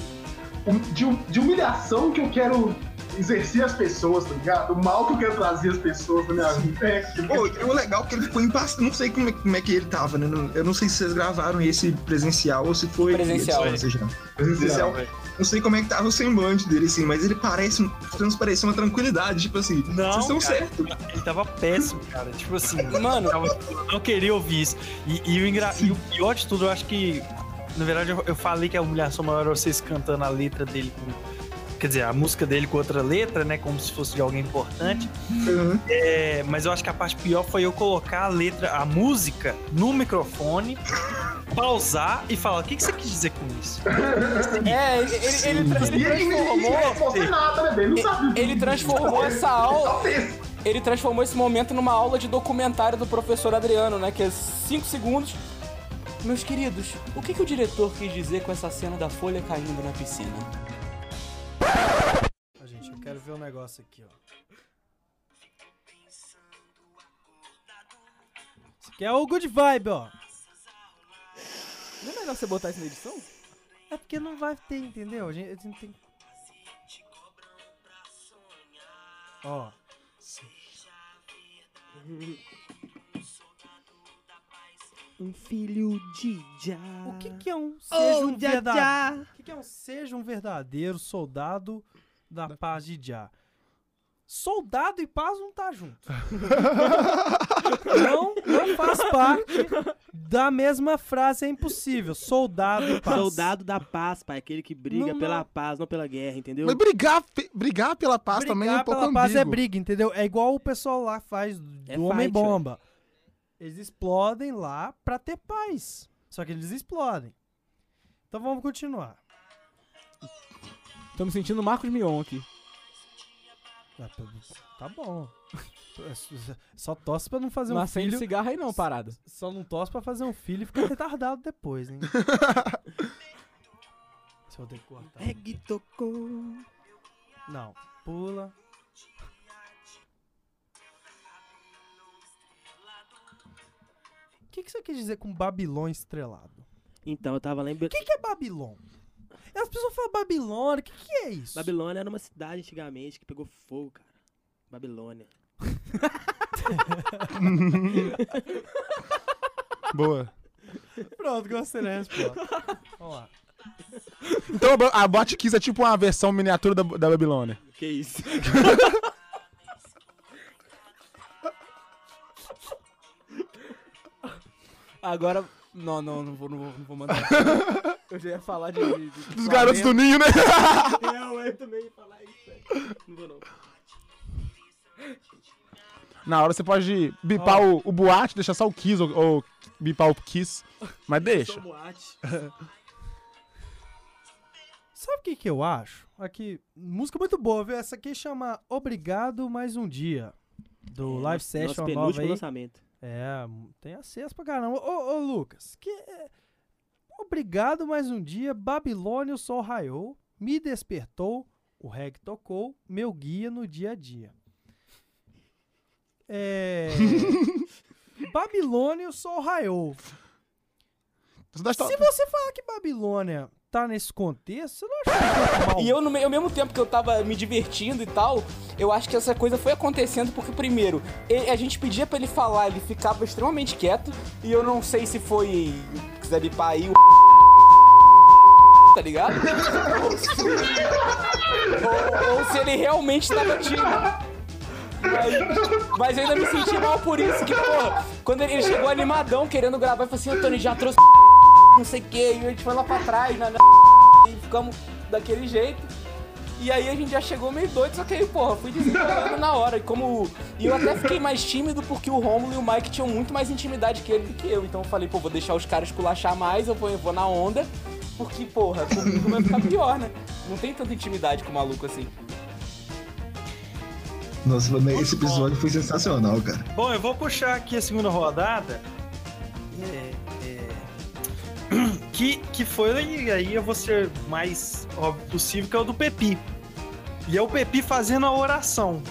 de, de humilhação que eu quero exercer as pessoas, tá ligado? O mal que eu quero trazer as pessoas na minha vida. É. Pô, e o legal é que ele ficou impassado. Não sei como é, como é que ele tava, né? Eu não sei se vocês gravaram esse presencial ou se foi. Presencial. Ou seja, presencial. Não sei como é que tava o semblante dele, assim, mas ele parece. Transparecia uma tranquilidade, tipo assim. Não, vocês estão certos. Ele tava péssimo, cara. Tipo assim, Mano, eu não queria ouvir isso. E, e o engra... e o pior de tudo, eu acho que. Na verdade, eu, eu falei que a humilhação maior era vocês cantando a letra dele com, quer dizer, a música dele com outra letra, né? Como se fosse de alguém importante. Uhum. É, mas eu acho que a parte pior foi eu colocar a letra, a música, no microfone, pausar e falar: o que, que você quis dizer com isso? É, ele, ele, ele, ele ele transformou. nada, né? Ele sabe. Ele transformou essa aula. Talvez. Ele transformou esse momento numa aula de documentário do professor Adriano, né? Que é 5 segundos. Meus queridos, o que, que o diretor quis dizer com essa cena da folha caindo na piscina? Ó, gente, eu quero ver um negócio aqui, ó. Isso aqui é o Good Vibe, ó. Não é melhor você botar isso na edição? É porque não vai ter, entendeu? A gente, a gente tem. Ó. Um filho de já. O que, que é um seja um verdadeiro? O que, que é um seja um verdadeiro soldado da paz de Já? Soldado e paz não tá junto. não, não faz parte da mesma frase, é impossível. Soldado e paz. Soldado da paz, pai. Aquele que briga Não, pela não. paz, não pela guerra, entendeu? Mas brigar, brigar pela paz também é um Brigar pouco pela paz é briga, entendeu? É igual o pessoal lá faz do É Homem-Bomba. Eles explodem lá pra ter paz. Só que eles explodem. Então vamos continuar. Tô me sentindo Marcos Mion aqui. Ah, tá- bom. Só tosse pra não fazer não um acende filho. cigarro aí não, parada. Só não tosse pra fazer um filho e ficar retardado depois, hein? Se eu ter que cortar. Reggae tocou. Não, pula. Que, que você quer dizer com Babilônia estrelado? Então, eu tava lembrando. O que, que é Babilônia? As pessoas falam Babilônia, o que, que é isso? Babilônia era uma cidade antigamente que pegou fogo, cara. Babilônia. Boa. Pronto, gostei da resposta. Vamos lá. Então a Bo- a Botkiss é tipo uma versão miniatura da, da Babilônia. Que isso? Agora. Não, não, não vou, não vou, não vou mandar. Eu já ia falar de. de- de Dos garotos do Ninho, né? Não, eu também ia falar isso, velho. Não vou não. Na hora você pode bipar o, o boate, deixar só o Kiss, ou, ou bipar o Kiss. Mas deixa. Sabe o que, que eu acho? Aqui, música muito boa, viu? Essa aqui chama Obrigado Mais Um Dia. Do É, Live Session nosso nova penúltimo aí. lançamento. É, tem acesso pra caramba. Ô, ô Lucas, que é- Obrigado mais um dia, Babilônia o sol raiou, me despertou, o reggae tocou, meu guia no dia a dia. É... Babilônia o sol raiou. Se você falar que Babilônia tá nesse contexto, você não acha que é mal? E eu, no me- ao mesmo tempo que eu tava me divertindo e tal, eu acho que essa coisa foi acontecendo porque, primeiro, ele- a gente pedia pra ele falar, ele ficava extremamente quieto, e eu não sei se foi. quiser bipar aí o. tá ligado? ou, se, ou- se ele realmente tava tímido. Mas, mas eu ainda me senti mal por isso, que, porra, quando ele chegou animadão querendo gravar, ele falou assim, ô Tony, já trouxe não sei o que, e a gente foi lá pra trás, né? E ficamos daquele jeito. E aí a gente já chegou meio doido, só que aí, porra, fui desenrolando na hora. E como. E eu até fiquei mais tímido porque o Romulo e o Mike tinham muito mais intimidade que ele do que eu. Então eu falei, pô, vou deixar os caras culachar mais, eu vou, eu vou na onda. Porque, porra, comigo vai ficar pior, né? Não tem tanta intimidade com o maluco assim. Nossa, mano, esse episódio foi sensacional, cara. Bom, eu vou puxar aqui a segunda rodada. É, que, que foi, e aí eu vou ser mais óbvio possível, que é o do Pepi. E é o Pepi fazendo a oração.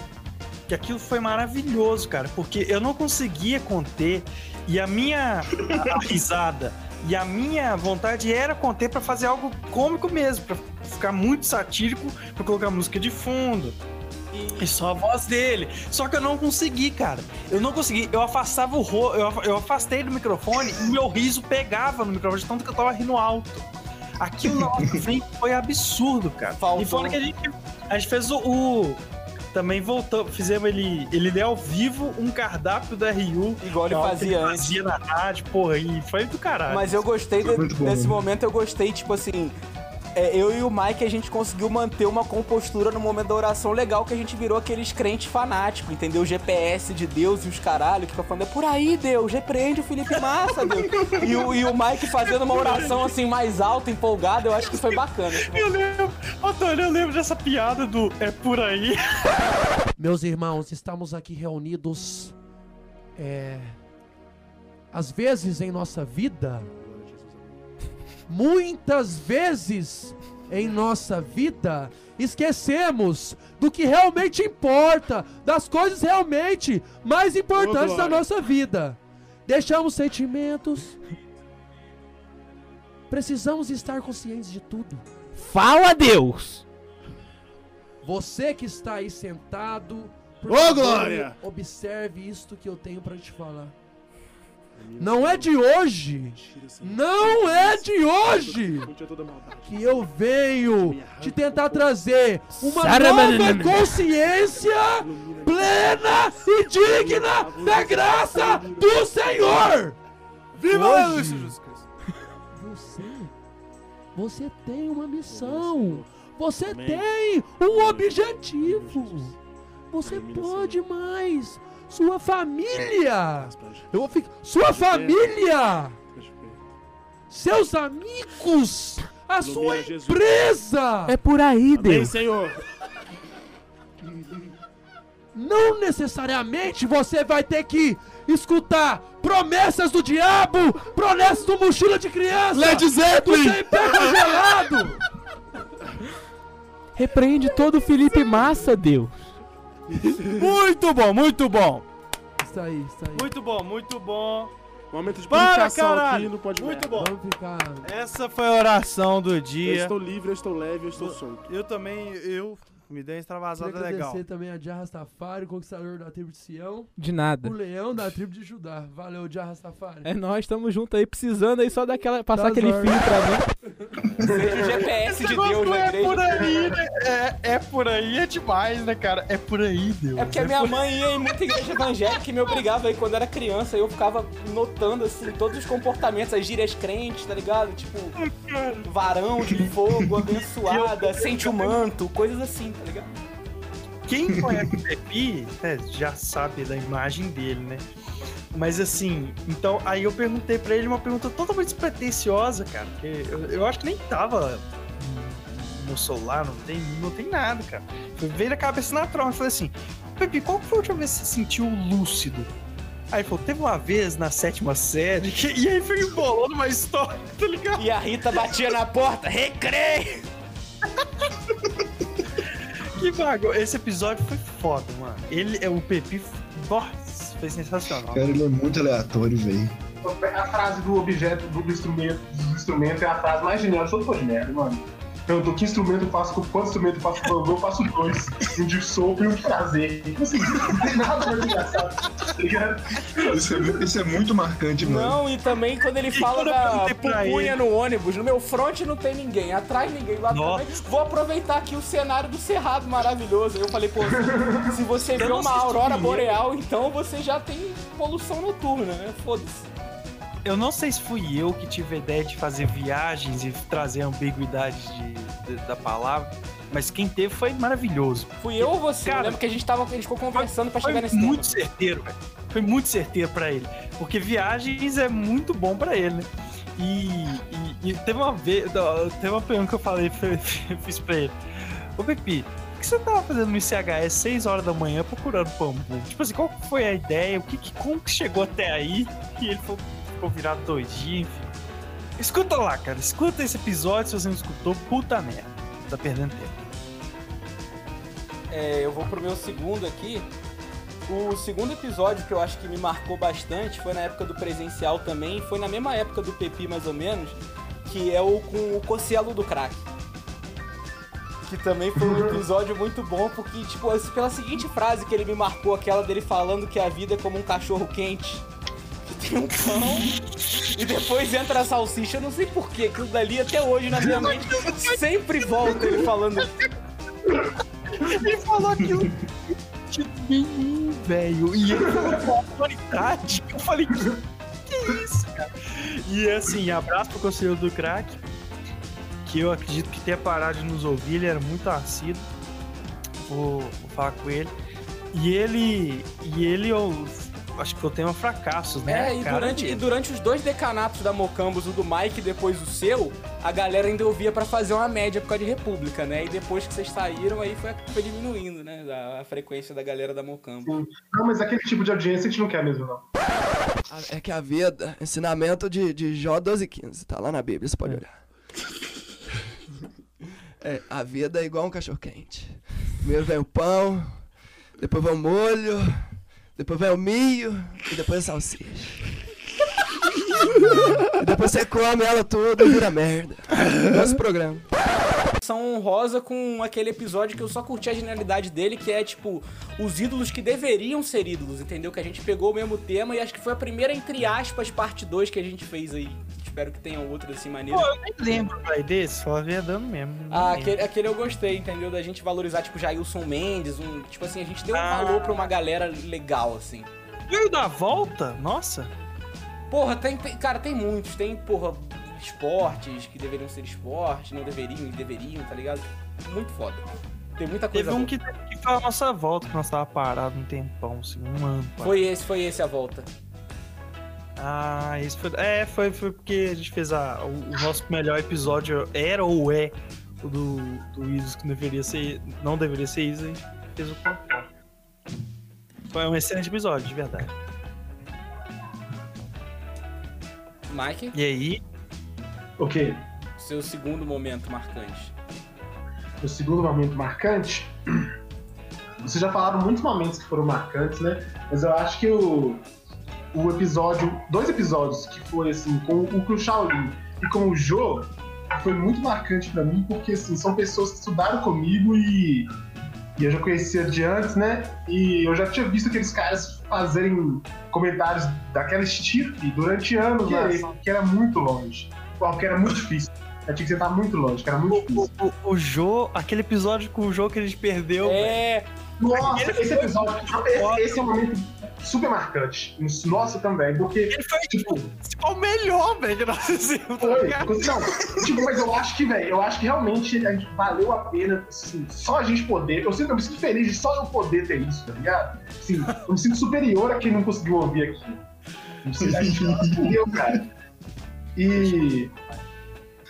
Que aquilo foi maravilhoso, cara, porque eu não conseguia conter e a minha a- a risada e a minha vontade era conter pra fazer algo cômico mesmo, pra ficar muito satírico, pra colocar música de fundo. E só a voz dele. Só que eu não consegui, cara. Eu não consegui. Eu afastava o ro... eu, af- eu afastei do microfone e meu riso pegava no microfone, de tanto que eu tava rindo alto. Aquilo na nossa frente foi absurdo, cara. Faltou. E fora que a gente, a gente fez o, o- Também voltou, fizemos ele. Ele deu ao vivo um cardápio da RU. Igual ele é fazia ele antes. fazia na rádio, porra, e foi do caralho. Mas eu gostei de- desse momento, eu gostei, tipo assim. É, eu e o Mike, a gente conseguiu manter uma compostura no momento da oração legal, que a gente virou aqueles crentes fanáticos, entendeu? GPS de Deus e os caralho, que tá falando, é por aí, Deus, repreende o Felipe Massa, Deus. E o, e o Mike fazendo uma oração assim mais alta, empolgada, eu acho que foi bacana. Eu lembro, Antônio, eu lembro dessa piada do é por aí. Meus irmãos, estamos aqui reunidos. É. Às vezes em nossa vida, muitas vezes em nossa vida, esquecemos do que realmente importa, das coisas realmente mais importantes da glória. nossa vida. Deixamos sentimentos. Precisamos estar conscientes de tudo. Fala, Deus! Você que está aí sentado, por Ô, favor, Glória! observe isto que eu tenho pra te falar. Não é de hoje, não é de hoje que eu venho te tentar trazer uma nova consciência plena e digna da graça do Senhor. Viva Hoje, Jesus! Você, você tem uma missão. Você tem um objetivo. Você pode mais. Sua família. Eu vou ficar. Sua família. Seus amigos. A sua empresa. É por aí, Amém, Deus. Senhor. Não necessariamente você vai ter que escutar promessas do diabo, promessas do mochila de criança. Led Zeppelin. Do pé congelado. Repreende todo o Felipe Massa, Deus. Muito bom, muito bom. Isso aí, isso aí. Muito bom, muito bom. Momento de Para, caralho. aqui no Pode Muito bom. Vamos ficar. Essa foi a oração do Eu dia. estou livre, eu estou leve, eu estou solto. Eu também, eu me dei uma extravasada Queria legal. agradecer também a Jah Rastafari, conquistador da tribo de Sião, De nada. o leão da tribo de Judá. Valeu, Jah Rastafari. É nós, estamos juntos aí, precisando aí só daquela. Passar Das aquele fio pra mim. Seja o GPS de negócio Deus na é igreja. por aí, né? É, é por aí, é demais, né, cara? É por aí, Deus. É porque a minha mãe ia em muita igreja evangélica e me obrigava aí quando eu era criança. Eu ficava notando, assim, todos os comportamentos, as gírias crentes, tá ligado? Tipo, varão de fogo, abençoada, sente o manto, coisas assim, tá ligado? Quem conhece o Pepe é, já sabe da imagem dele, né? Mas assim, então aí eu perguntei pra ele uma pergunta totalmente despretensiosa, cara. porque Eu, eu acho que nem tava no celular, não tem, não tem nada, cara. Foi- Veio na cabeça natural. Eu falei assim, Pepe, qual foi a última vez que você se sentiu lúcido? Aí falou, teve uma vez na sétima série, que- e aí foi embolando uma história, tá ligado? E a Rita batia na porta, recreio! Que vago. Esse episódio foi foda, mano. Ele, é o Pepe, nossa, foi sensacional. Cara, ele é muito aleatório, velho. A frase do objeto, do instrumento, do instrumento é a frase mais genial de todo Pode Merda, mano. Perguntou que instrumento eu faço, com quanto instrumento eu faço com bambu, eu faço dois. Um de sopro e um de prazer. Tipo assim, não tem nada mais engraçado, tá ligado? Isso é, isso é muito marcante, mano. Não, e também quando ele fala da pupunha no ônibus, no meu front não tem ninguém, atrás ninguém, lá Nossa. também. Vou aproveitar aqui o cenário do Cerrado maravilhoso. Eu falei, pô, se- se você vê uma aurora boreal, então você já tem poluição noturna, né? Foda-se. Eu não sei se fui eu que tive a ideia de fazer viagens e trazer ambiguidade de, de- da palavra, mas quem teve foi maravilhoso. Fui eu ou você? Cara, eu lembro que a gente tava, a gente ficou conversando pra Foi chegar nesse muito tempo. certeiro, velho. Foi muito certeiro pra ele. Porque viagens é muito bom pra ele, né? E, e- e teve uma vez, teve uma pergunta que eu falei, fiz pra ele. Ô Pepi, o que você tava fazendo no ICHS 6 horas da manhã procurando bambu? Tipo assim, qual foi a ideia? O que, como que chegou até aí? E ele ficou, ficou virado enfim. Escuta lá, cara. Escuta esse episódio se você não escutou. Puta merda. Tá perdendo tempo. É, eu vou pro meu segundo aqui. O segundo episódio que eu acho que me marcou bastante foi na época do presencial também, foi na mesma época do Pepi mais ou menos, que é o com o Cocielo do Crack. Que também foi um episódio muito bom, porque, tipo, pela seguinte frase que ele me marcou, aquela dele falando que a vida é como um cachorro quente. Tem um pão e depois entra a salsicha. Eu não sei porquê, aquilo dali até hoje na minha mente sempre volta ele falando Ele falou aquilo de nenhum, velho. E ele falou com autoridade. Eu falei, que, que isso, cara? E assim, abraço pro conselheiro do crack. que eu acredito que tenha parado de nos ouvir, ele era muito assíduo. Vou, vou falar com ele. E ele. E ele, eu acho que eu tenho fracassos, né? É, e Cara durante, e durante os dois decanatos da Mocambos, o do Mike e depois o seu, a galera ainda ouvia pra fazer uma média por causa de República, né? E depois que vocês saíram, aí foi, foi diminuindo, né? A, a frequência da galera da Mocambos. Não, mas aquele tipo de audiência a gente não quer mesmo, não. É que a vida, ensinamento de, de Jó 12,15, tá lá na Bíblia, você pode olhar. É, a vida é igual um cachorro quente. Primeiro vem o pão, depois vem o molho, depois vem o milho e depois a salsicha. e depois você come ela toda e vira merda. Nosso programa. São honrosa com aquele episódio que eu só curti a genialidade dele, que é tipo, os ídolos que deveriam ser ídolos, entendeu? Que a gente pegou o mesmo tema e acho que foi a primeira, entre aspas, parte 2 que a gente fez aí. Espero que tenha outro assim maneiro. Pô, eu nem lembro véi, desse, só havia dando mesmo. Ah, lembro. aquele, aquele eu gostei, entendeu? Da gente valorizar, tipo, Jailson Mendes, um. Tipo assim, a gente deu um Ah. valor pra uma galera legal, assim. Veio da volta? Nossa. Porra, tem, tem- Cara, tem muitos. Tem, porra, esportes que deveriam ser esportes, não deveriam e deveriam, tá ligado? Muito foda. Tem muita coisa. Teve um que, que foi a nossa volta, que nós tava parado um tempão, assim, um ano. Foi esse, foi esse a volta. Ah, isso foi. É, foi, foi porque a gente fez a, o, o nosso melhor episódio, era ou é o do, do Isis, que deveria ser. Não deveria ser Isis, a gente fez o contrário. Foi um excelente episódio, de verdade. Mike, E aí, O quê? seu segundo momento marcante. O segundo momento marcante. Vocês já falaram muitos momentos que foram marcantes, né? Mas eu acho que o, o episódio. Dois episódios que foi assim, com, o com o Shaolin e com o Jô, foi muito marcante pra mim, porque assim, são pessoas que estudaram comigo e, e eu já conhecia de antes, né? E eu já tinha visto aqueles caras fazerem comentários daquela estilo durante anos, Que né? Que era muito longe. Que era muito difícil. Eu tinha que sentar muito longe, que era muito difícil. o, o, o Jô, aquele episódio com o Jô que a gente perdeu. É. Nossa, esse episódio, esse, esse é um momento super marcante. Nossa, também, porque, Ele foi, tipo, tipo, o melhor, velho, que nós fizemos. tá foi. Não, tipo, mas eu acho que, velho, eu acho que realmente a gente valeu a pena, assim, só a gente poder. Eu, sinto, eu me sinto feliz de só eu poder ter isso, tá ligado? Assim, eu me sinto superior a quem não conseguiu ouvir aqui. Não sei, A gente conseguiu, cara. E.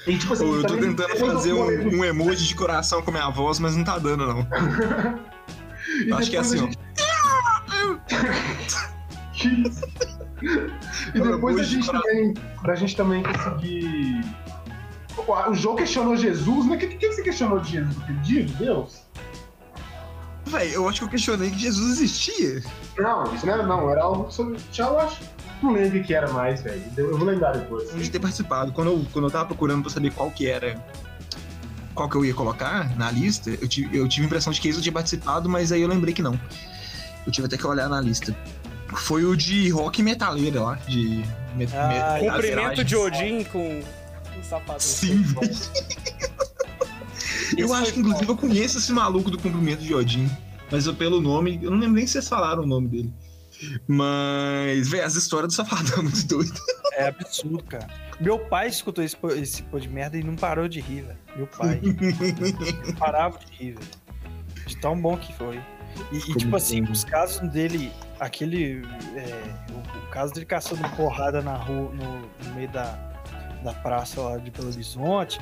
E, tipo assim, Pô, eu tô tentando fazer um, um emoji de coração com a minha voz, mas não tá dando, não. E Eu acho que é a assim, isso? E depois da gente, também, da gente também conseguir. O- João questionou Jesus, né? O que, que, que você questionou de Jesus? Aquele dia de Deus? Véi, eu acho que eu questionei que Jesus existia. Não, isso não era, não. Era algo sobre. Eu acho. Não lembro o que era mais, velho. Eu vou lembrar depois. De ter participado. Quando eu, quando eu tava procurando pra saber qual que era. Qual que eu ia colocar na lista, eu tive, eu tive a impressão de que isso eu tinha participado, mas aí eu lembrei que não. Eu tive até que olhar na lista. Foi o de rock metaleira lá, de. Me, Ah, me- Cumprimento de. Odin com um sapato. Sim. Eu acho que inclusive eu conheço esse maluco do cumprimento de Odin. Mas eu, pelo nome, eu não lembro nem se vocês falaram o nome dele. Mas, velho, as histórias do Safadão é muito doido. É absurdo, cara. Meu pai escutou esse, esse pô de merda e não parou de rir, velho. Meu pai. não parava de rir, velho. De tão bom que foi. E, e, tipo assim, os casos dele, aquele. é, o, o caso dele caçando porrada na rua, no, no meio da, da praça lá de Belo Horizonte.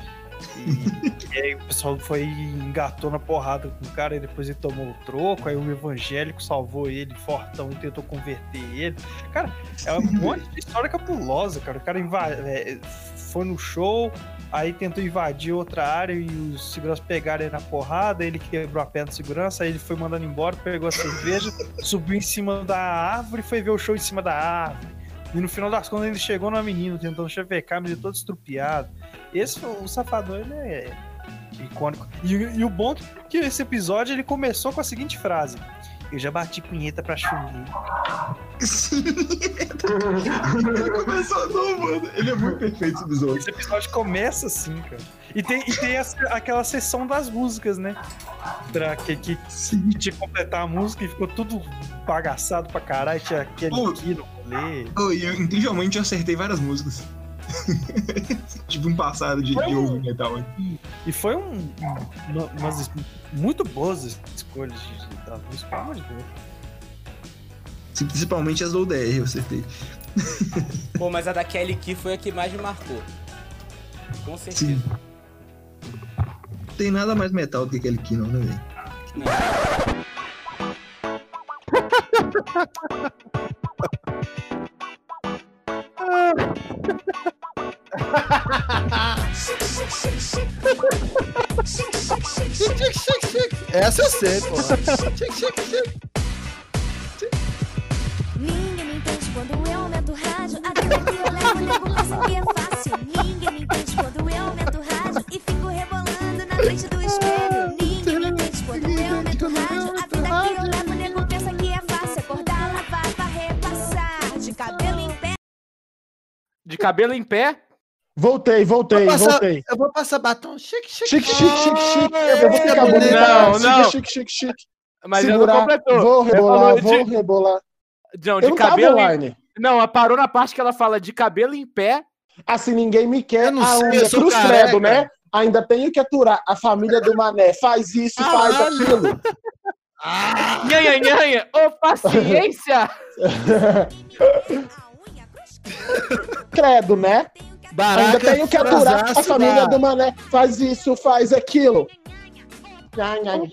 E, e aí o pessoal foi e engatou na porrada com o cara e depois ele tomou o troco. Aí o evangélico salvou ele, fortão, tentou converter ele. Cara, é um monte de história capulosa, cara. O cara inva- é, foi no show, aí tentou invadir outra área e os seguranças pegaram ele na porrada, ele quebrou a perna de segurança, aí ele foi mandando embora, pegou a cerveja, subiu em cima da árvore e foi ver o show em cima da árvore. E no final das contas ele chegou numa menina tentando chavecar, mas ele todo estrupiado. Esse, o Safadão, ele é icônico. E, e o bom é que esse episódio ele começou com a seguinte frase. Eu já bati punheta pra Chun-Li. Ele começou não, mano. Ele é muito perfeito esse episódio. Esse episódio começa assim, cara. E tem, e tem essa- aquela sessão das músicas, né? Pra que, que, que tinha que completar a música e ficou tudo bagaçado pra caralho. Tinha aquele Pô. aqui no rolê. Oh, e eu, incrivelmente eu acertei várias músicas. tipo um passado de, metal. hein? E foi um, um- uma- umas es- muito boas escolhas de, de, da música, pelo amor de Deus. Principalmente as do DR, eu acertei. Pô, mas a da Kelly Key foi a que mais me marcou. Com certeza. Sim. Não tem nada mais metal do que aquele aqui, não, né, velho? Essa eu sei, pô. Ninguém me entende quando eu aumento o rádio. A vida que eu levo, o nego pensa que é fácil. Ninguém De cabelo em pé. Voltei, voltei, Vou passar- voltei. Eu vou passar batom. Chique, chique. Chique, chique, chique, chique. Ah, Eu vou ficar é, bonito. Não, não. Chique, chique, chique. Mas Segurar, não completou. Vou rebolar, falou vou de- rebolar. Não, Eu de não tava cabelo em... online. Não, parou na parte que ela fala de cabelo em pé. Assim, ninguém me quer. Eu não a sei, unha eu sou credo, né? Ainda tenho que aturar. A família do Mané faz isso, faz Caralho. aquilo. Nhanha, nhanha. Ô, paciência. Credo, né? Baraca, Ainda tenho que aturar. A família do Mané faz isso, faz aquilo. Ai, ai.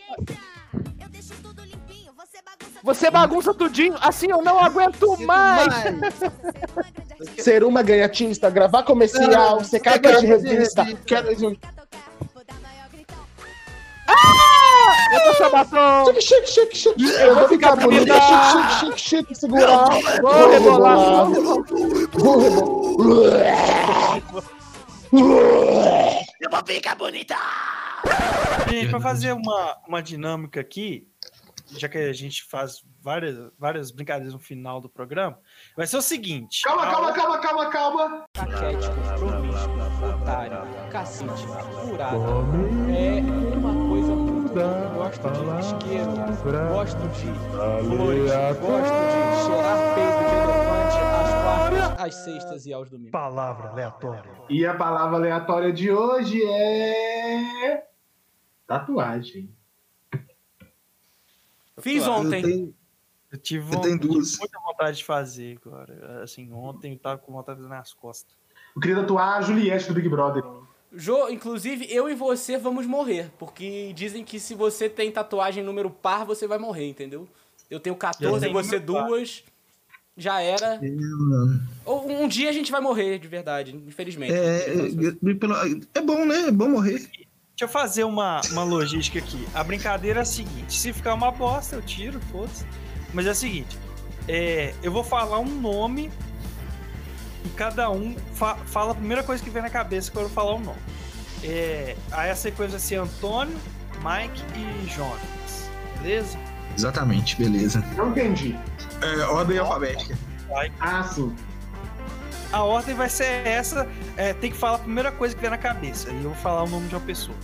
Eu deixo tudo limpinho. Você bagunça tudinho. Assim eu não aguento mais. Ser uma ganhatista, gravar comercial, ser capa de revista. Quero Eu tô seu batom. Chique, chique, chique, chique. Eu vou ficar bonita. Chique, chique, chique, chique. Segurar. Vou rebolar. Vou rebolar. Eu vou ficar bonita. Gente, pra fazer uma, uma dinâmica aqui, já que a gente faz várias, várias brincadeiras no final do programa, vai ser o seguinte. Calma, a- calma, calma, calma, calma. Caquético, promíscuo, otário, cacete, furado. É gosto de isqueiro, gosto de flores, gosto de cheirar peito de elefante às quartas, às sextas e aos domingos. Palavra aleatória. E a palavra aleatória de hoje é. Tatuagem. Fiz Eu ontem. tenho, Eu tive eu tenho duas. muita vontade de fazer agora. Assim, ontem eu tava com vontade de fazer nas costas. Eu queria tatuar a Juliette do Big Brother. Jô, inclusive, eu e você vamos morrer. Porque dizem que se você tem tatuagem número par, você vai morrer, entendeu? Eu tenho 14, tenho você número par. duas. Já era. Ou um dia a gente vai morrer, de verdade, infelizmente. É, é, é bom, né? É bom morrer. Deixa eu fazer uma, uma logística aqui. A brincadeira é a seguinte: se ficar uma bosta, eu tiro, foda-se. Mas é o seguinte: é, eu vou falar um nome e cada um fa- fala a primeira coisa que vem na cabeça quando eu falar o nome. É, aí a sequência vai ser Antônio, Mike e Jonas. Beleza? Exatamente, beleza. Não entendi. É, ordem alfabética. Ah, sim. A ordem vai ser essa, é, tem que falar a primeira coisa que vem na cabeça. E eu vou falar o nome de uma pessoa.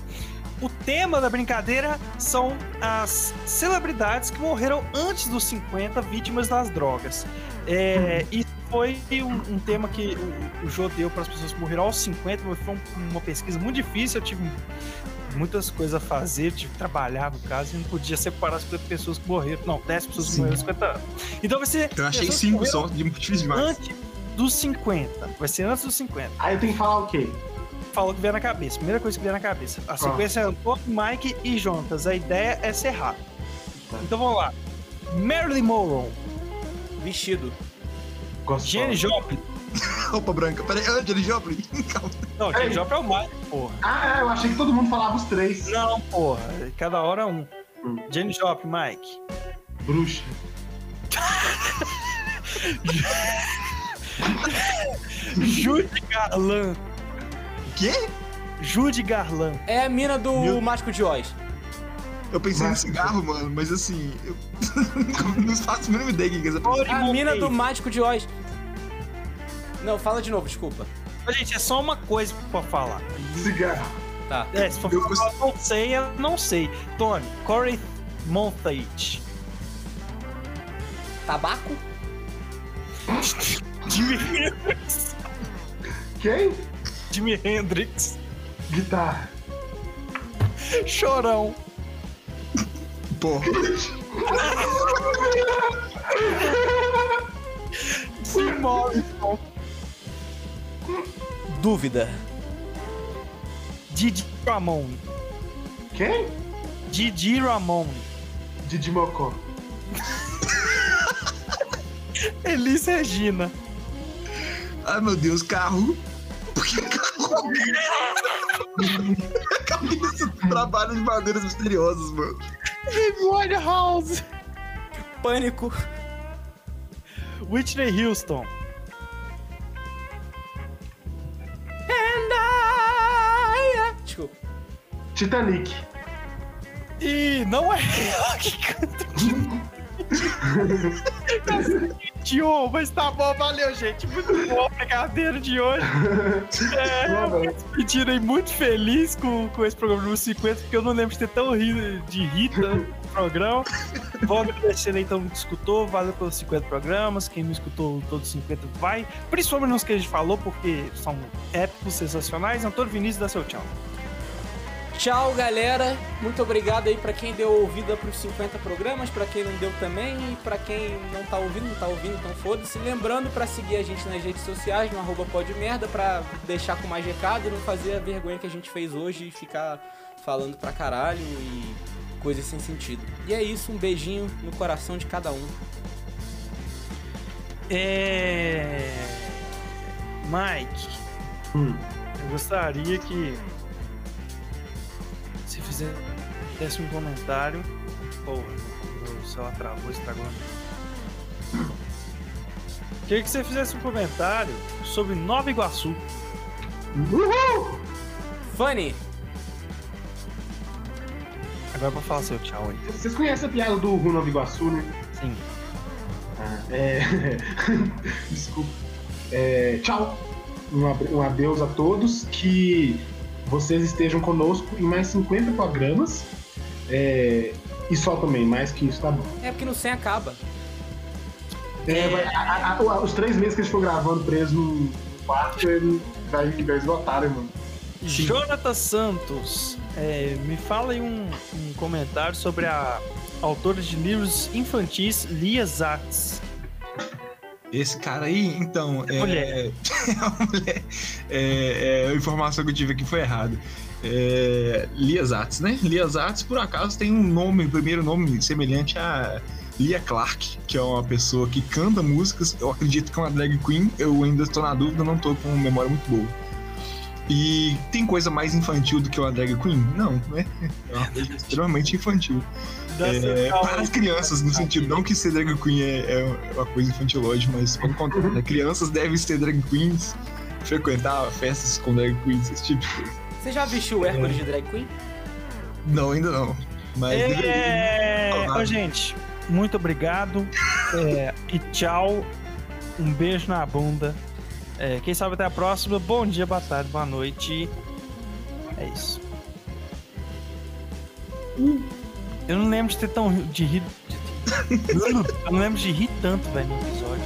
O tema da brincadeira são as celebridades que morreram antes dos 50 vítimas das drogas. É, Isso foi um, um tema que o, o Jô deu para as pessoas que morreram aos 50, mas foi um- uma pesquisa muito difícil. Eu tive muitas coisas a fazer, tive que trabalhar no caso, e não podia separar as 50 pessoas que morreram. Não, 10 pessoas que Sim. morreram aos 50 anos. Então vai ser. Eu achei pessoas que cinco morreram só, de muito difícil demais. Antes dos 50. Vai ser antes dos 50. Aí eu tenho que falar o quê? Fala o que vier na cabeça. Primeira coisa que vier na cabeça. A sequência é Antônio, Mike e Jonas. A ideia é ser rápido. Então vamos lá. Marilyn Monroe. Vestido. Jenny Joplin. Roupa branca. Peraí, Angela Joplin. Calma. Não, Jenny. Joplin é o Mike, porra. Ah, eu achei que todo mundo falava os três. Não, porra. Cada hora um. Hum. Jenny Joplin, Mike. Bruxa. Judy Garland. Quê? Judy Garland. É a mina do Meu- Mágico de Oz. Eu pensei Mas- no cigarro, mano, mas assim, eu não faço a mínima ideia que é essa pessoa. A mina do Mágico de Oz. Não, fala de novo, desculpa. Mas, Gente, é só uma coisa pra falar. Cigarro. Tá. É, se for Eu falar, eu não sei, eu não sei. Tony, Corey Monteith. Tabaco? Jimmy Hendrix. Quem? Jimi Hendrix. Guitarra. Chorão. Pô. Jim Morrison. Dúvida. Didi Ramon. Quem? Didi Ramon. Didi Mocó. Elis Regina. Ai, meu Deus, carro. Por que carro? Cabeça trabalho de madeiras misteriosas, mano. Amy House. Pânico. Whitney Houston. Desculpa. Titanic. E não é ela que canta. Tio, mas tá bom, valeu, gente. Muito bom a brincadeira de hoje. É, despedindo aí muito feliz com, com esse programa número 50, porque eu não lembro de ter tão rido de Rita no programa. Vou agradecer aí então que escutou, valeu pelos 50 programas. Quem não escutou todos os 50 vai, principalmente nos que a gente falou, porque são épicos, sensacionais. Antônio Vinícius, dá seu tchau. Tchau, galera. Muito obrigado aí pra quem deu ouvida pros 50 programas, pra quem não deu também e pra quem não tá ouvindo, não tá ouvindo, então foda-se. Lembrando pra seguir a gente nas redes sociais, no arroba podmerda, pra deixar com mais recado e não fazer a vergonha que a gente fez hoje e ficar falando pra caralho e coisas sem sentido. E é isso, um beijinho no coração de cada um. É. Mike, Hum. eu gostaria que se fizesse um comentário. Porra, meu celular travou, estragou. Queria que você fizesse um comentário sobre Nova Iguaçu. Uhul! Funny! Agora pra falar seu tchau aí. Vocês conhecem a piada do Rua Nova Iguaçu, né? Sim. Ah, é... Desculpa. É, Tchau. Um, um adeus a todos. Que vocês estejam conosco em mais 50 programas. É, E só também, mais que isso tá bom. É porque no 100 acaba. É, vai- a- a- a- os três meses que a gente for gravando preso no quarto, ele vai, vai esgotar, mano. Jonathan Santos, é, me fala aí um, um comentário sobre a autora de livros infantis Lia Zatz. Esse cara aí, então, é. Mulher. É mulher. É, é, a informação que eu tive aqui foi errada. É, Lia Zatz, né? Lia Zatz, por acaso, tem um nome, primeiro nome semelhante a Lia Clark, que é uma pessoa que canta músicas. Eu acredito que é uma drag queen. Eu ainda estou na dúvida, não estou com memória muito boa. E tem coisa mais infantil do que uma drag queen? Não, né? É uma coisa extremamente infantil. É, para as crianças, no sentido, não que ser drag queen é, é uma coisa infantilóide, mas pelo contrário, né? crianças devem ser drag queens, frequentar festas com drag queens, esse tipo de coisa. Você já vestiu o Hércules de drag queen? Não, ainda não. Mas deveria. É... Ô, gente, muito obrigado é, e tchau. Um beijo na bunda. É, quem sabe até a próxima. Bom dia, boa tarde, boa noite. É isso. Eu não lembro de ter tão de rir. Eu não lembro de rir tanto, velho, no episódio.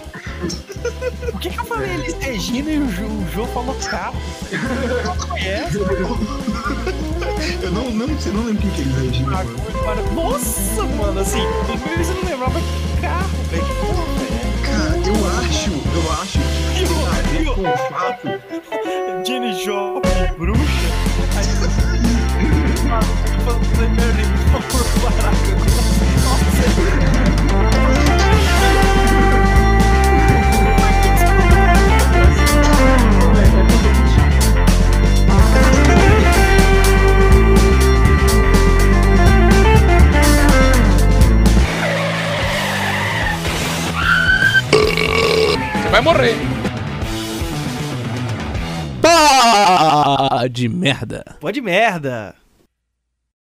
Por que, que eu falei Elis Regina e o Jô, o Jô falou carro? É? Eu não, não, você não lembra quem que ele Regina, mano. Mano, Nossa, mano, assim, você não lembrava que carro, velho. Que porra, velho. Cara, eu acho, eu acho que tem a ver com o fato. Jenny Joplin, bruxa. Aí Baraca. Você vai morrer. Pá de merda. Pode merda.